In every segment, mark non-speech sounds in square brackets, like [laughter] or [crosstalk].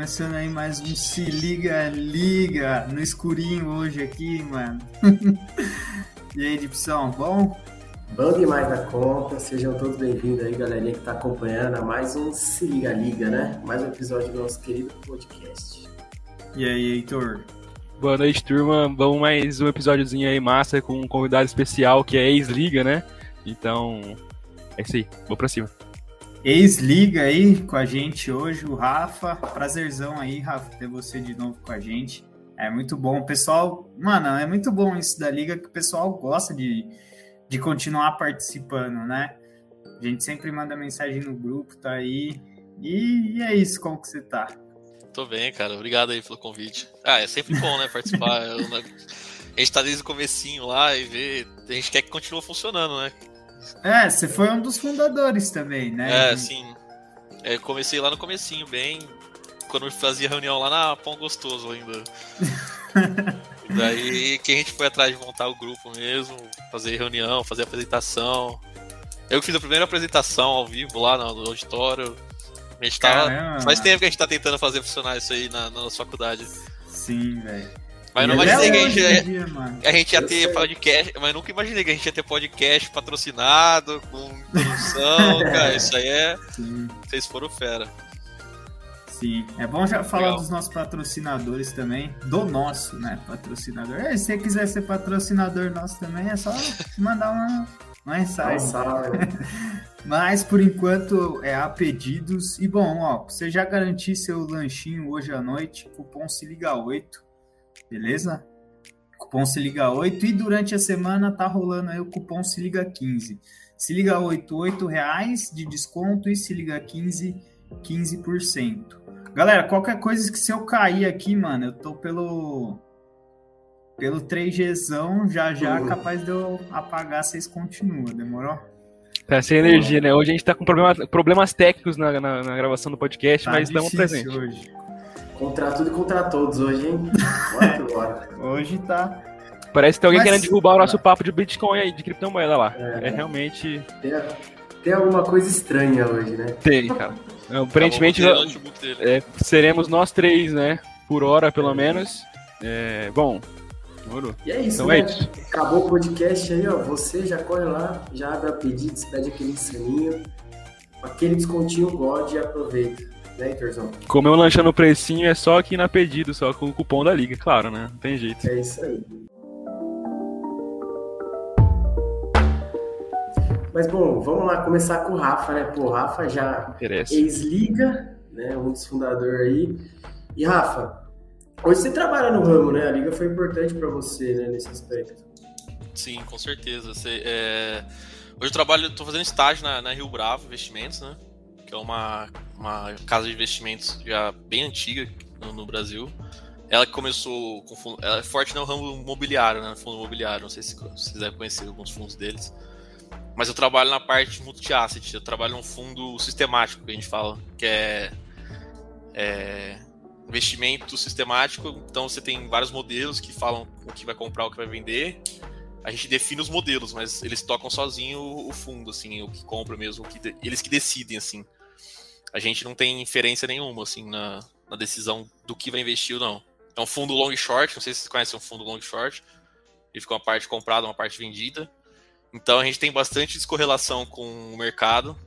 começando aí mais um Se Liga Liga no escurinho hoje aqui, mano. [laughs] e aí, Dipsão, bom? Bom demais da conta, sejam todos bem-vindos aí, galerinha que tá acompanhando a mais um Se Liga Liga, né? Mais um episódio do nosso querido podcast. E aí, Heitor? Boa noite, turma. Vamos mais um episódiozinho aí massa com um convidado especial que é ex-liga, né? Então, é isso aí. Vou pra cima. Ex-liga aí com a gente hoje, o Rafa. Prazerzão aí, Rafa, ter você de novo com a gente. É muito bom. O pessoal, mano, é muito bom isso da liga que o pessoal gosta de, de continuar participando, né? A gente sempre manda mensagem no grupo, tá aí. E, e é isso, como que você tá? Tô bem, cara. Obrigado aí pelo convite. Ah, é sempre bom, né, participar. [laughs] Né, a gente tá desde o comecinho lá e ver. A gente quer que continue funcionando, né? É, você foi um dos fundadores também, né? É, sim. É, comecei lá no comecinho, bem. Quando eu fazia reunião lá na Pão Gostoso ainda. [laughs] Daí que a gente foi atrás de montar o grupo mesmo, fazer reunião, fazer apresentação. Eu fiz a primeira apresentação ao vivo lá no auditório. A gente tava, faz tempo que a gente tá tentando fazer funcionar isso aí na, na nossa faculdade. Sim, velho. Mas não imaginei que a gente, ia, dia, a gente ia ter podcast, mas nunca imaginei que a gente ia ter podcast patrocinado, com produção, [laughs] cara. Isso aí é. Sim. Vocês foram fera. Sim, é bom já falar Legal. dos nossos patrocinadores também, do nosso, né, patrocinador. É, se você quiser ser patrocinador nosso também, é só mandar uma, uma mensagem. [laughs] Mas por enquanto é a pedidos. E bom, ó, você já garantir seu lanchinho hoje à noite, cupom se liga 8 beleza? Cupom se liga 8 e durante a semana tá rolando aí o cupom se liga 15. Se liga 8, 8 reais de desconto e se liga 15, 15%. Galera, qualquer coisa que se eu cair aqui, mano, eu tô pelo pelo 3Gzão, já já uhum. capaz de eu apagar, vocês continuam, demorou? Tá sem energia, né? Hoje a gente tá com problema, problemas técnicos na, na, na gravação do podcast, tá mas estamos presentes. Hoje. Contra tudo e contra todos hoje, hein? Bora bora. [laughs] hoje tá. Parece que tem alguém Mas, querendo derrubar o nosso papo de Bitcoin aí, de criptomoeda lá. É, é realmente. Tem, tem, alguma coisa estranha hoje, né? Tem, cara. [laughs] Aparentemente é, seremos nós três, né? Por hora, pelo menos. É, bom, E é isso, então é né? É. Acabou o podcast aí, ó. Você já corre lá, já abre a pedido, pede aquele saninho, aquele descontinho God e aproveita né, Itorzão? Comer um lanche no precinho é só aqui na pedido, só com o cupom da liga, claro, né? Não tem jeito. É isso aí. Mas bom, vamos lá começar com o Rafa, né? Pô, o Rafa já ex-liga, né? Um dos fundadores aí. E Rafa, hoje você trabalha no ramo, né? A liga foi importante para você, né, nesse aspecto. Sim, com certeza. Você, é... Hoje eu trabalho, estou fazendo estágio na, na Rio Bravo Investimentos, né? Que é uma, uma casa de investimentos já bem antiga no, no Brasil. Ela começou com fundo, ela é forte no ramo imobiliário, né, fundo imobiliário. Não sei se vocês devem conhecer alguns fundos deles. Mas eu trabalho na parte multi-asset. Eu trabalho num fundo sistemático, que a gente fala, que é, é investimento sistemático. Então você tem vários modelos que falam o que vai comprar, o que vai vender a gente define os modelos, mas eles tocam sozinho o, fundo, assim, o que compra mesmo, o que eles que decidem, assim a gente não tem inferência nenhuma, assim, na, na decisão do que vai investir ou não. É um fundo long short, não sei se vocês conhecem um fundo long short. Ele fica uma parte comprada, uma parte vendida. Então a gente tem bastante descorrelação com o mercado.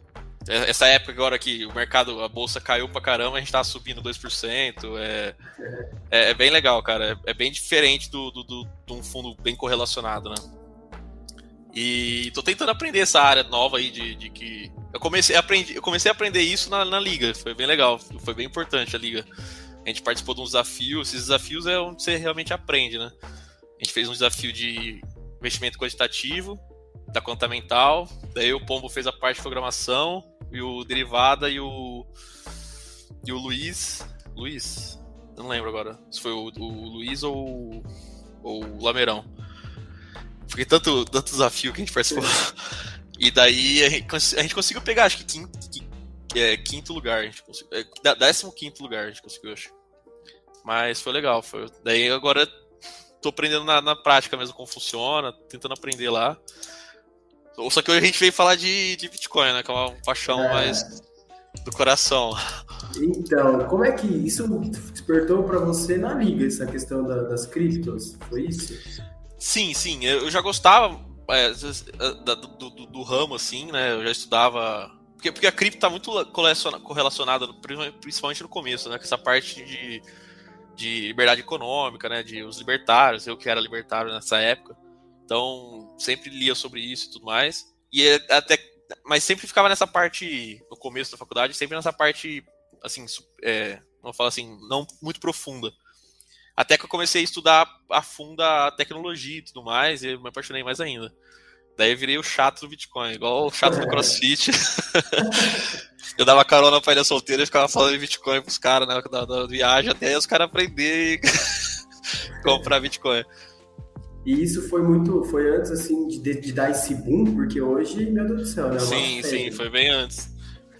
É, essa época agora que o mercado, a bolsa caiu pra caramba, a gente tá subindo 2%. É, é, é bem legal, cara. É, é bem diferente do, do, do, de um fundo bem correlacionado, né? E tô tentando aprender essa área nova aí de, de que eu comecei a aprender, eu comecei a aprender isso na, na, liga, foi bem legal, foi bem importante a liga. A gente participou de um desafio, esses desafios é onde você realmente aprende, né? A gente fez um desafio de investimento quantitativo, da conta mental, daí o Pombo fez a parte de programação, e o Derivada e o e o Luiz, Luiz, não lembro agora, se foi o, o Luiz ou, ou o Lameirão. Porque tanto, tanto desafio que a gente participou. E daí a gente, a gente conseguiu pegar, acho que quinto, é, quinto lugar. A gente conseguiu, é, décimo quinto lugar a gente conseguiu, acho. Mas foi legal. Foi, daí agora tô aprendendo na, na prática mesmo como funciona, tentando aprender lá. Só que hoje a gente veio falar de, de Bitcoin, né? Que é uma paixão é. mais do coração. Então, como é que isso despertou para você na liga, essa questão da, das criptos? Foi isso? Sim, sim. Eu já gostava é, do, do, do, ramo, assim, né? Eu já estudava. Porque, porque a cripto está muito correlacionada, principalmente no começo, né? Com essa parte de, de liberdade econômica, né? De os libertários, eu que era libertário nessa época. Então, sempre lia sobre isso e tudo mais. E é até. Mas sempre ficava nessa parte, no começo da faculdade, sempre nessa parte, assim, é, vamos falar assim, não muito profunda. Até que eu comecei a estudar a fundo a tecnologia e tudo mais, e me apaixonei mais ainda. Daí eu virei o chato do Bitcoin, igual o chato do CrossFit. [laughs] eu dava carona pra ilha solteira e ficava falando de Bitcoin pros caras né, da, da viagem, até os caras aprenderem [laughs] comprar Bitcoin. E isso foi muito, foi antes assim de, de, dar esse boom, porque hoje, meu Deus do céu, né? Sim, sim, foi bem antes.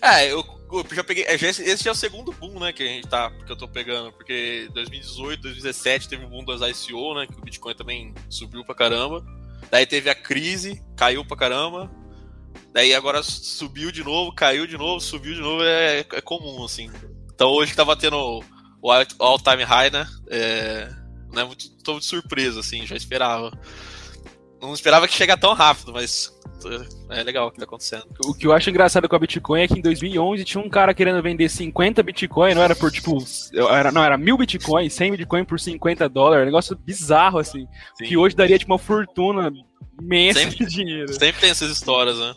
É, eu, eu já peguei. É, esse já é o segundo boom, né, que a gente tá, que eu tô pegando, porque 2018, 2017 teve o boom das ICO, né, que o Bitcoin também subiu pra caramba. Daí teve a crise, caiu pra caramba. Daí agora subiu de novo, caiu de novo, subiu de novo, é, é comum, assim. Então hoje que tava tendo o all-time high, né? É, não é muito, tô muito surpreso, assim, já esperava. Não esperava que chegasse tão rápido, mas é legal o que tá acontecendo. O que eu acho engraçado com a Bitcoin é que em 2011 tinha um cara querendo vender 50 Bitcoin, não era por tipo, era, não, era mil Bitcoin, 100 Bitcoin por 50 dólares, um negócio bizarro assim, Sim. que hoje daria tipo uma fortuna imensa sempre, de dinheiro. Sempre tem essas histórias, né?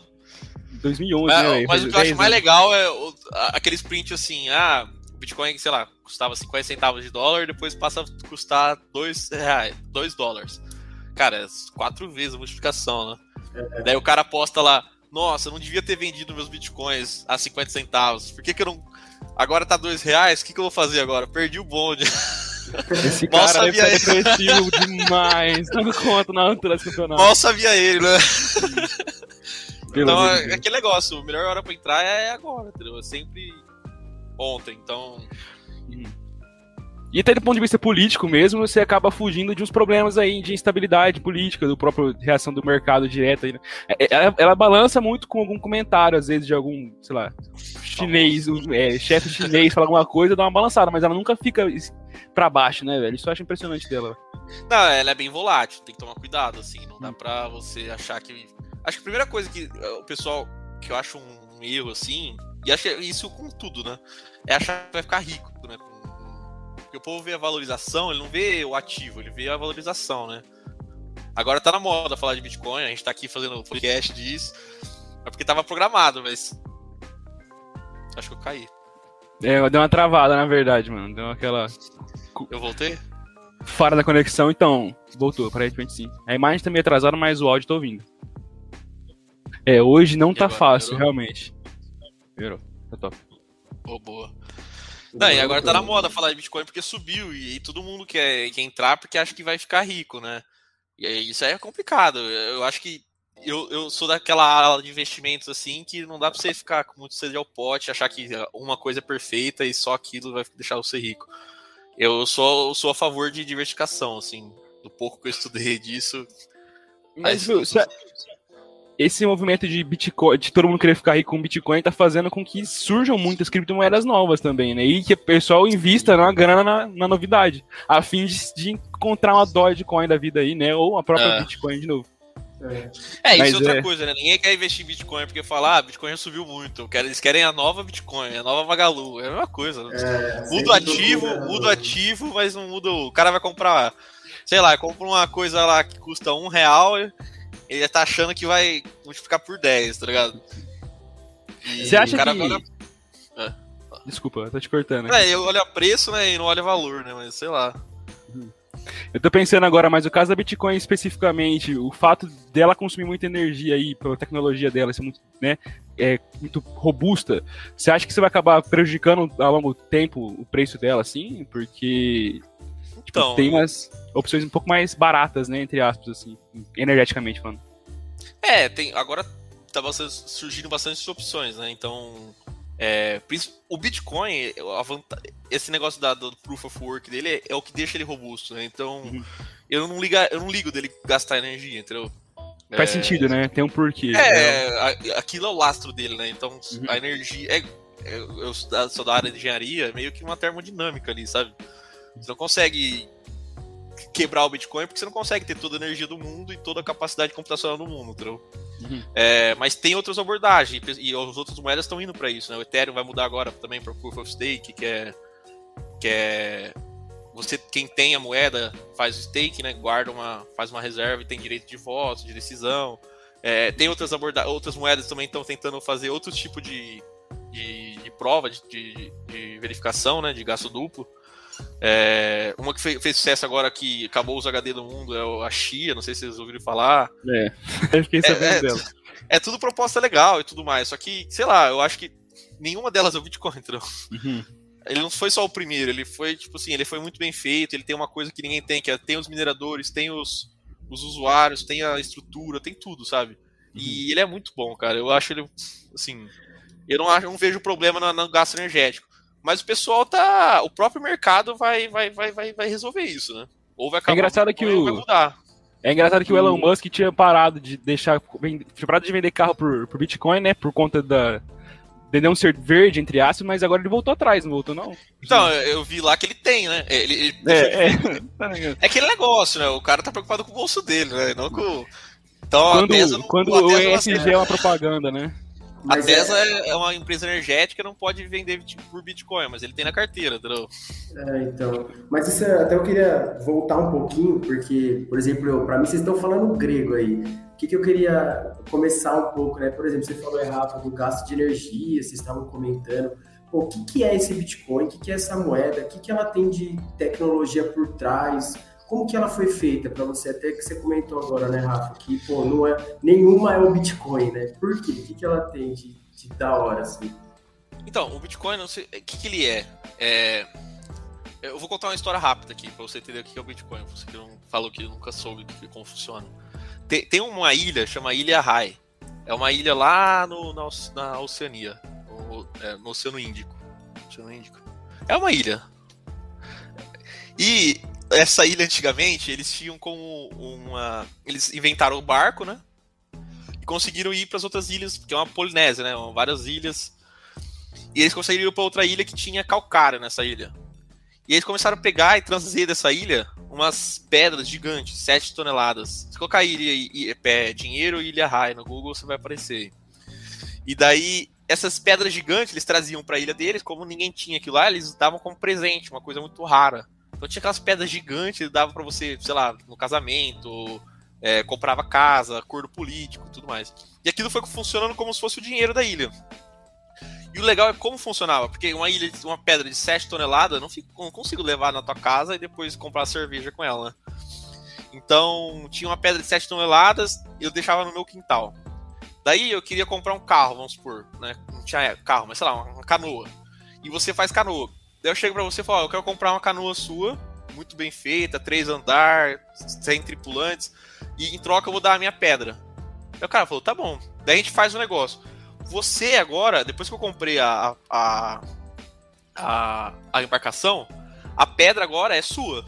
2011, é, né? Mas o que eu acho mais legal é o, aqueles print assim, ah, o Bitcoin, sei lá, custava 50 centavos de dólar, depois passa a custar 2 reais, 2 dólares. Cara, é quatro vezes a multiplicação, né? É. Daí o cara posta lá, nossa, eu não devia ter vendido meus bitcoins a 50 centavos. Por que, que eu não. Agora tá 2 reais, o que, que eu vou fazer agora? Perdi o bonde. Esse cara sabia ser depressivo demais, [laughs] dando conta na altura desse campeonato. Mal sabia ele, né? [laughs] então, é aquele negócio, a melhor hora pra entrar é agora, entendeu? É sempre ontem, então. Hum. E até do ponto de vista político mesmo, você acaba fugindo de uns problemas aí de instabilidade política, do próprio reação do mercado direto. Aí, né? É, é, ela, ela, balança muito com algum comentário, às vezes, de algum, sei lá, chinês, um, é, chefe chinês fala alguma coisa, dá uma balançada, mas ela nunca fica para baixo, né, velho? Isso eu acho impressionante dela. Não, ela é bem volátil, tem que tomar cuidado, assim, não dá pra você achar que. Acho que a primeira coisa que o pessoal, que eu acho um erro, assim, e acho isso com tudo, né? É achar que vai ficar rico, né? Porque o povo vê a valorização, ele não vê o ativo, ele vê a valorização, né? Agora tá na moda falar de Bitcoin, a gente tá aqui fazendo podcast disso. É porque tava programado, mas. Acho que eu caí. É, deu uma travada, na verdade, mano. Deu aquela. Eu voltei? Fora da conexão, então. Voltou, aparentemente sim. A imagem tá meio atrasada, mas o áudio tá ouvindo. É, hoje não e tá fácil, melhorou? realmente. Melhorou, tá top. Oh, boa. Não, e agora tá na moda falar de Bitcoin porque subiu e, e todo mundo quer, quer entrar porque acha que vai ficar rico, né? E aí, isso aí é complicado. Eu acho que eu, eu sou daquela ala de investimentos assim que não dá pra você ficar com muito sede ao pote, achar que uma coisa é perfeita e só aquilo vai deixar você rico. Eu sou, eu sou a favor de diversificação, assim, do pouco que eu estudei [laughs] disso. Mas, viu, esse movimento de Bitcoin, de todo mundo querer ficar rico com Bitcoin, tá fazendo com que surjam muitas criptomoedas novas também, né? E que o pessoal invista uma grana na, na novidade, a fim de, de, encontrar uma Dogecoin da vida aí, né? Ou a própria é. Bitcoin de novo. É, é isso é outra é... coisa, né? Ninguém quer investir em Bitcoin porque falar, ah, Bitcoin já subiu muito. Eles querem a nova Bitcoin, a nova Magalu. É a mesma coisa. É, muda o ativo, muda o ativo, mas não muda o. O cara vai comprar, sei lá, compra uma coisa lá que custa um real ele tá achando que vai multiplicar por 10, tá ligado? E Você acha que... Olha... É. Desculpa, eu tô te cortando. É, eu olho preço, né, e não olho valor, né, mas sei lá. Eu tô pensando agora, mas o caso da Bitcoin especificamente, o fato dela consumir muita energia aí, pela tecnologia dela ser muito, né, é, muito robusta, você acha que você vai acabar prejudicando a longo tempo o preço dela, assim? Porque Tipo, então, tem umas opções um pouco mais baratas, né, entre aspas, assim, energeticamente falando. É, tem, agora tá bastante, surgindo bastante opções, né, então... É, o Bitcoin, esse negócio da, do Proof of Work dele é, é, o que deixa ele robusto, né? Então, uhum. eu, não liga, eu não ligo dele gastar energia, entendeu? Faz é, sentido, né? Tem um porquê. É, né? aquilo é o lastro dele, né? Então, uhum. a energia. É, eu, eu sou da área de engenharia, meio que uma termodinâmica ali, sabe? Você não consegue quebrar o Bitcoin porque você não consegue ter toda a energia do mundo e toda a capacidade computacional do mundo, entendeu? Uhum. É, mas tem outras abordagens e, as outras moedas estão indo para isso, né? O Ethereum vai mudar agora também para Proof of Stake, que é que é você quem tem a moeda faz o stake, né? Guarda uma faz uma reserva e tem direito de voto, de decisão. É, tem outras abordagens, outras moedas também estão tentando fazer outro tipo de, de, de prova de, de, de, verificação, né? De gasto duplo. É, uma que fez, fez, sucesso agora que acabou os HD do mundo é a Xia, não sei se vocês ouviram falar. É, eu fiquei sabendo é, é, dela. É tudo proposta legal e tudo mais, só que, sei lá, eu acho que nenhuma delas é o Bitcoin, entrou. Uhum. Ele não foi só o primeiro, ele foi, tipo assim, ele foi muito bem feito, ele tem uma coisa que ninguém tem, que é, tem os mineradores, tem os, os usuários, tem a estrutura, tem tudo, sabe? Uhum. E ele é muito bom, cara. Eu acho ele, assim, eu não, acho, não vejo problema no, no gasto energético. Mas o pessoal tá. O próprio mercado vai, vai, vai, vai, vai resolver isso, né? Ou vai acabar. É engraçado que o. Vai mudar. É engraçado que o Elon Musk tinha parado de deixar. Tinha parado de vender carro por, por Bitcoin, né? Por conta da. De não ser verde, entre aspas, mas agora ele voltou atrás, não voltou, não? Então, eu vi lá que ele tem, né? Ele, ele é, é. [laughs] é aquele negócio, né? O cara tá preocupado com o bolso dele, né? Não com. Então, quando, não, quando o ESG é uma propaganda, né? Mas a Tesla é... é... uma empresa energética, não pode vender por Bitcoin, mas ele tem na carteira, entendeu? É, então. Mas isso é, até eu queria voltar um pouquinho, porque, por exemplo, para mim vocês estão falando grego aí. O que, que eu queria começar um pouco, né? Por exemplo, você falou errado do gasto de energia, vocês estavam comentando. Pô, o que, que é esse Bitcoin? O que, que é essa moeda? O que, que ela tem de tecnologia por trás? Como que ela foi feita para você? Até que você comentou agora, né, Rafa, que pô, não é, nenhuma é o Bitcoin, né? Por quê? O que, que ela tem de, de da hora, assim? Então, o Bitcoin, não sei, o que, que ele é? é? Eu vou contar uma história rápida aqui para você entender o que é o Bitcoin. Você que não falou que nunca soube como funciona. Tem, tem uma ilha, chama Ilha Rai. É uma ilha lá no, na, na Oceania, no, é, no Oceano Índico. Oceano Índico. É uma ilha. E essa ilha antigamente, eles tinham como uma. Eles inventaram o barco, né? E conseguiram ir para as outras ilhas, que é uma Polinésia, né? Várias ilhas. E eles conseguiram ir para outra ilha que tinha calcário nessa ilha. E eles começaram a pegar e trazer dessa ilha umas pedras gigantes, 7 toneladas. Se colocar ilha, ilha, ilha, dinheiro e ilha Rai no Google, você vai aparecer. E daí, essas pedras gigantes eles traziam para a ilha deles, como ninguém tinha aquilo lá, eles davam como presente, uma coisa muito rara. Então tinha aquelas pedras gigantes, dava para você, sei lá, no casamento, é, comprava casa, acordo político tudo mais. E aquilo foi funcionando como se fosse o dinheiro da ilha. E o legal é como funcionava, porque uma ilha, uma pedra de 7 toneladas, não, fico, não consigo levar na tua casa e depois comprar cerveja com ela, né? Então, tinha uma pedra de 7 toneladas eu deixava no meu quintal. Daí eu queria comprar um carro, vamos supor, né? Não tinha carro, mas sei lá, uma canoa. E você faz canoa. Daí eu chego pra você e falo, eu quero comprar uma canoa sua, muito bem feita, três andar, sem tripulantes, e em troca eu vou dar a minha pedra. Aí o cara falou, tá bom. Daí a gente faz o um negócio. Você agora, depois que eu comprei a, a, a, a embarcação, a pedra agora é sua.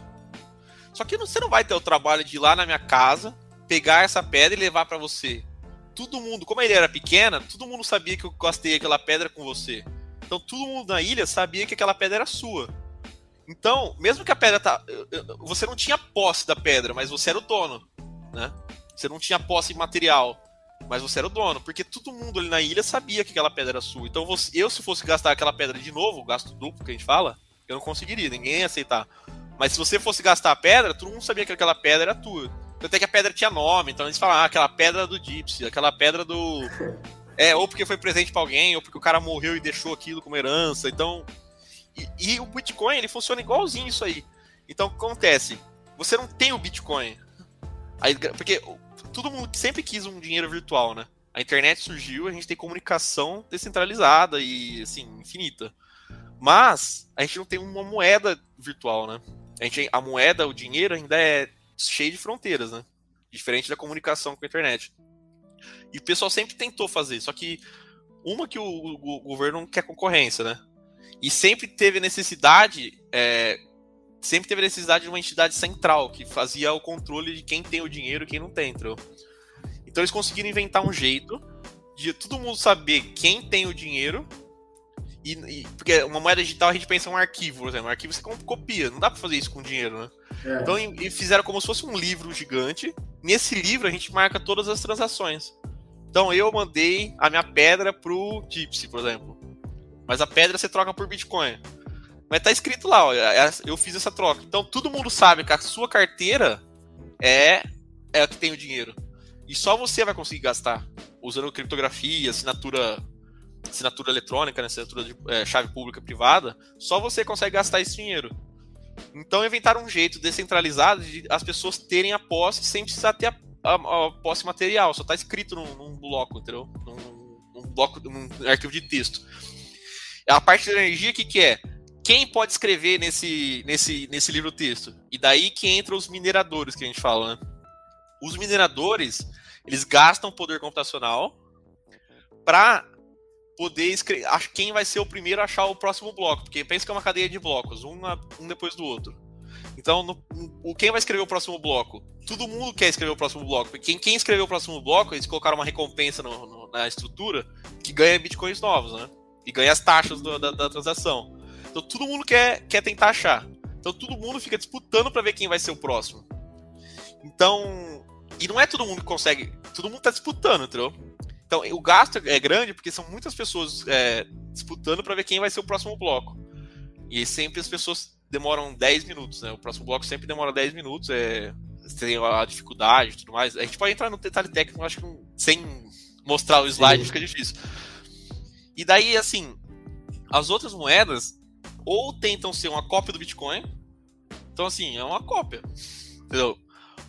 Só que você não vai ter o trabalho de ir lá na minha casa, pegar essa pedra e levar para você. Todo mundo, como ele era pequena, todo mundo sabia que eu gastei aquela pedra com você. Então todo mundo na ilha sabia que aquela pedra era sua. Então, mesmo que a pedra tá. Você não tinha posse da pedra, mas você era o dono. Né? Você não tinha posse material, mas você era o dono. Porque todo mundo ali na ilha sabia que aquela pedra era sua. Então você, eu, se fosse gastar aquela pedra de novo, gasto duplo que a gente fala, eu não conseguiria, ninguém ia aceitar. Mas se você fosse gastar a pedra, todo mundo sabia que aquela pedra era tua. Até que a pedra tinha nome, então eles falavam, ah, aquela pedra do Gypsy, aquela pedra do é, ou porque foi presente para alguém, ou porque o cara morreu e deixou aquilo como herança. Então. E, e, o Bitcoin, ele funciona igualzinho isso aí. Então, o que acontece? Você não tem o Bitcoin. Aí, porque todo mundo sempre quis um dinheiro virtual, né? A internet surgiu, a gente tem comunicação descentralizada e, assim, infinita. Mas a gente não tem uma moeda virtual, né? A, gente, a moeda, o dinheiro ainda é cheio de fronteiras, né? Diferente da comunicação com a internet. E o pessoal sempre tentou fazer, só que uma que o, o, o governo não quer concorrência, né? E sempre teve necessidade, é, sempre teve necessidade de uma entidade central que fazia o controle de quem tem o dinheiro e quem não tem, entendeu? Então eles conseguiram inventar um jeito de todo mundo saber quem tem o dinheiro E, e, porque uma moeda digital a gente pensa em um arquivo, por exemplo. Um arquivo você copia, não dá para fazer isso com dinheiro, né? É. Então e, fizeram como se fosse um livro gigante. Nesse livro a gente marca todas as transações. Então eu mandei a minha pedra pro Gypsy, por exemplo. Mas a pedra você troca por Bitcoin. Mas tá escrito lá, ó, é, eu fiz essa troca. Então todo mundo sabe que a sua carteira é, é a que tem o dinheiro. E só você vai conseguir gastar usando criptografia, assinatura assinatura eletrônica, né, assinatura de é, chave pública privada, só você consegue gastar esse dinheiro. Então inventaram um jeito descentralizado de as pessoas terem a posse sem precisar ter a, a, a posse material, só está escrito num, num, bloco, entendeu? Num, num, bloco, num arquivo de texto. A parte da energia, o que, que é? Quem pode escrever nesse, nesse, nesse livro texto? E daí que entra os mineradores que a gente fala, né? Os mineradores, eles gastam poder computacional para poder escrever quem vai ser o primeiro a achar o próximo bloco, porque pensa que é uma cadeia de blocos, um, um depois do outro. Então, no, quem vai escrever o próximo bloco? Todo mundo quer escrever o próximo bloco. Quem, quem escreveu o próximo bloco, eles colocaram uma recompensa no, no, na estrutura que ganha bitcoins novos, né? E ganha as taxas do, da, da, transação. Então, todo mundo quer, quer tentar achar. Então, todo mundo fica disputando para ver quem vai ser o próximo. Então, e não é todo mundo que consegue. Todo mundo tá disputando, entendeu? Então, o gasto é grande porque são muitas pessoas é, disputando para ver quem vai ser o próximo bloco. E sempre as pessoas demoram 10 minutos, né? O próximo bloco sempre demora 10 minutos, é, tem a dificuldade e tudo mais. A gente pode entrar no detalhe técnico, acho que sem mostrar o slide Sim. fica difícil. E daí, assim, as outras moedas ou tentam ser uma cópia do Bitcoin, então assim, é uma cópia, entendeu?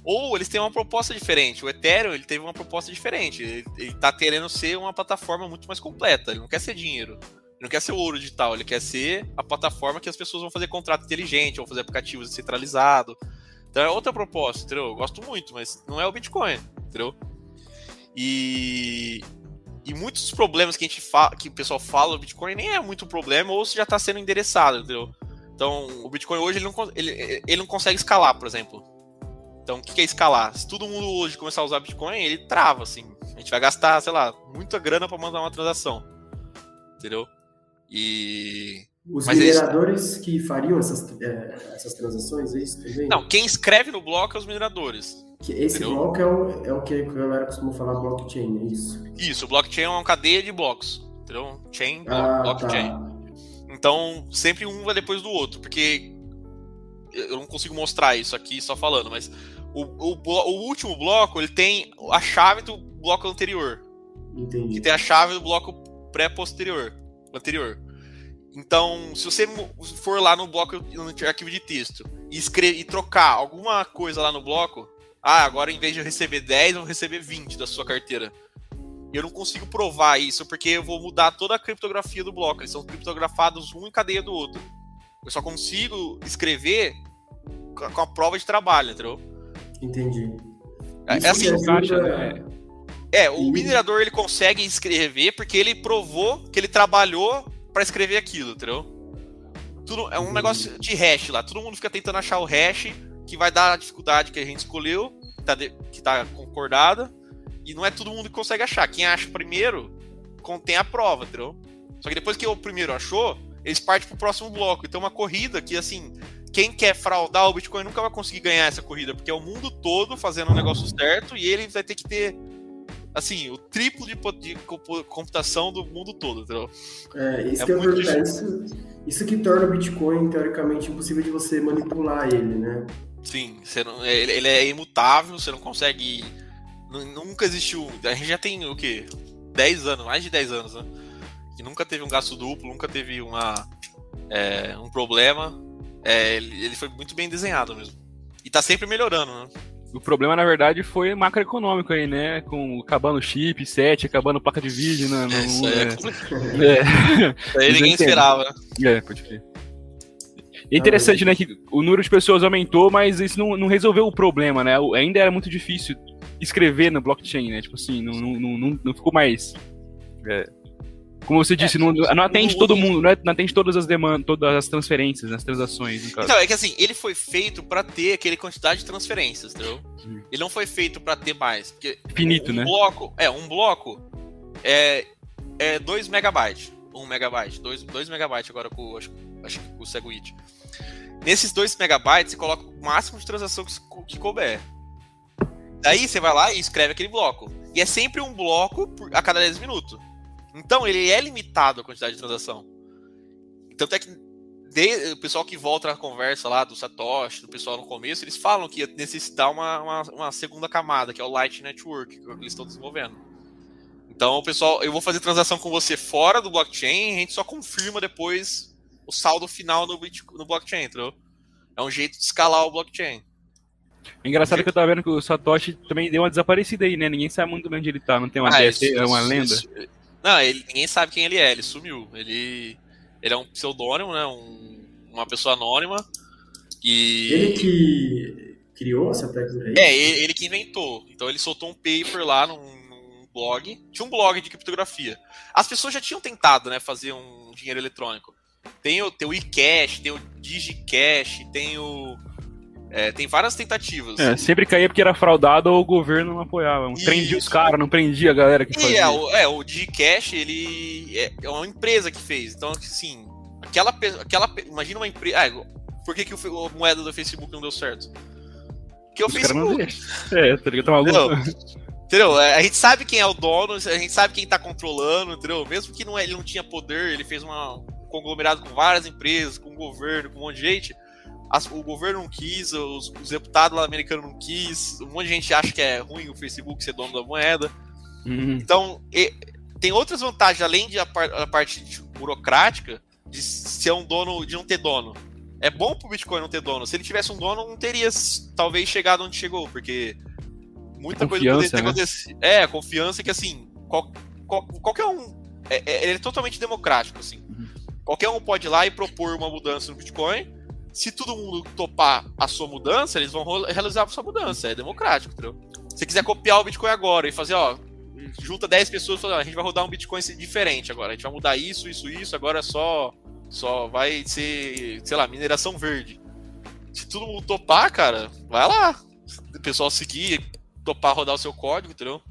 Ou eles têm uma proposta diferente. O Ethereum ele teve uma proposta diferente. Ele, ele tá querendo ser uma plataforma muito mais completa. Ele não quer ser dinheiro. Ele não quer ser ouro digital. Ele quer ser a plataforma que as pessoas vão fazer contrato inteligente, vão fazer aplicativos descentralizados. Então é outra proposta, entendeu? Eu gosto muito, mas não é o Bitcoin, entendeu? E, e muitos dos problemas que a gente fala, que o pessoal fala do Bitcoin nem é muito problema ou se já está sendo endereçado, entendeu? Então, o Bitcoin hoje ele não, ele, ele não consegue escalar, por exemplo. Então, o que é escalar? Se todo mundo hoje começar a usar Bitcoin, ele trava, assim. A gente vai gastar, sei lá, muita grana para mandar uma transação. Entendeu? E. Os Mas mineradores eles... que fariam essas, é, essas transações, é isso também? Não, quem escreve no bloco é os mineradores. Que esse entendeu? bloco é o, é o que a galera costuma falar blockchain, é isso? Isso, o blockchain é uma cadeia de blocos. Entendeu? Chain, ah, blockchain. Tá. Então, sempre um vai depois do outro, porque eu não consigo mostrar isso aqui só falando, mas o, o, o, último bloco, ele tem a chave do bloco anterior. Entendi. Que tem a chave do bloco pré-posterior, anterior. Então, se você for lá no bloco, no arquivo de texto, e, escrever, e trocar alguma coisa lá no bloco, ah, agora em vez de eu receber 10, eu vou receber 20 da sua carteira. Eu não consigo provar isso, porque eu vou mudar toda a criptografia do bloco. Eles são criptografados um em cadeia do outro. Eu só consigo escrever com a prova de trabalho, entendeu? Entendi. É, é assim, ajuda... né? É, o e... minerador ele consegue escrever porque ele provou que ele trabalhou para escrever aquilo, entendeu? Tudo, é um negócio de hash lá. Todo mundo fica tentando achar o hash que vai dar a dificuldade que a gente escolheu, que tá, de, que tá concordada. E não é todo mundo que consegue achar. Quem acha primeiro contém a prova, entendeu? Só que depois que o primeiro achou, eles partem pro próximo bloco. Então, uma corrida que, assim, quem quer fraudar o Bitcoin nunca vai conseguir ganhar essa corrida, porque é o mundo todo fazendo o negócio certo e ele vai ter que ter, assim, o triplo de, de computação do mundo todo, entendeu? É, isso é que perguntar. Isso, isso que torna o Bitcoin, teoricamente, impossível de você manipular ele, né? Sim, não, ele, ele, é imutável, você não consegue. Nunca existiu. A gente já tem o quê? 10 anos, mais de 10 anos, né? Que nunca teve um gasto duplo, nunca teve uma, é, um problema é, ele, ele foi muito bem desenhado mesmo. E tá sempre melhorando, né? O problema, na verdade, foi macroeconômico aí, né? Com acabando chip, 7, acabando placa de vídeo, né? No, isso aí é, é complicado. É. Aí ninguém esperava, né? É, pode crer. É interessante, né, que o número de pessoas aumentou, mas isso não, não resolveu o problema, né? Ainda era muito difícil escrever no blockchain, né? Tipo assim, não, não, não, não ficou mais é, como você disse, é, não, não atende todo mundo, não, é, não atende todas as demandas, todas as transferências, as transações. Então, é que assim, ele foi feito para ter aquele quantidade de transferências, entendeu? Hum. Ele não foi feito para ter mais. Finito, um né? bloco, é, um bloco é, é 2 megabytes. 1 megabyte, 2, 2 megabytes agora com, acho, acho com o Segwit. Nesses 2 megabytes, você coloca o máximo de transação que, que couber. Daí você vai lá e escreve aquele bloco. E é sempre um bloco por, a cada 10 minutos. Então ele é limitado a quantidade de transação. Tanto é que de, o pessoal que volta na conversa lá do Satoshi, do pessoal no começo, eles falam que ia necessitar uma, uma, uma segunda camada, que é o Light Network, que eles estão desenvolvendo. Então, o pessoal, eu vou fazer transação com você fora do blockchain, a gente só confirma depois o saldo final no, no blockchain, entendeu? É um jeito de escalar o blockchain. É engraçado que eu tava vendo que o Satoshi também deu uma desaparecida aí, né? Ninguém sabe muito bem onde ele tá, não tem uma ah, isso, é uma isso, lenda. Isso. Não, ele, ninguém sabe quem ele é, ele sumiu. Ele, ele é um pseudônimo, né? Um, uma pessoa anônima. E... Ele que criou essa técnica aí? É, ele, ele, que inventou. Então ele soltou um paper lá num, num, blog. Tinha um blog de criptografia. As pessoas já tinham tentado, né, fazer um dinheiro eletrônico. Tem o, tem o eCash, tem o DigiCash, tem o é, tem várias tentativas. É, sempre caía porque era fraudado ou o governo não apoiava. Não prendia os caras, não prendia a galera que fazia. É, o, é, o Gcash, ele é, é, uma empresa que fez. Então, assim, aquela, aquela imagina uma empresa... Ah, por que, que o, a moeda do Facebook não deu certo? Porque o os Facebook... É, tá ligado? Tá maluco. Entendeu? É, a gente sabe quem é o dono, a gente sabe quem tá controlando, entendeu? Mesmo que não, é, ele não tinha poder, ele fez uma, um conglomerado com várias empresas, com o governo, com um monte de gente as, o governo não quis, os, os deputados lá americanos não quis, um monte de gente acha que é ruim o Facebook ser dono da moeda. Uhum. Então, e, tem outras vantagens, além de a, par, parte de, burocrática, de ser um dono, de não ter dono. É bom pro Bitcoin não ter dono. Se ele tivesse um dono, não teria talvez chegado onde chegou, porque muita confiança, coisa poderia ter né? acontecido. É, a confiança que assim, qual, qual, qualquer um. É, é, ele é totalmente democrático, assim. Uhum. Qualquer um pode ir lá e propor uma mudança no Bitcoin se todo mundo topar a sua mudança, eles vão realizar a sua mudança. É democrático, entendeu? Se você quiser copiar o Bitcoin agora e fazer, ó, junta 10 pessoas e fala, a gente vai rodar um Bitcoin diferente agora. A gente vai mudar isso, isso, isso, agora é só só vai ser, sei lá, mineração verde. Se todo mundo topar, cara, vai lá. O pessoal seguir, topar rodar o seu código, entendeu?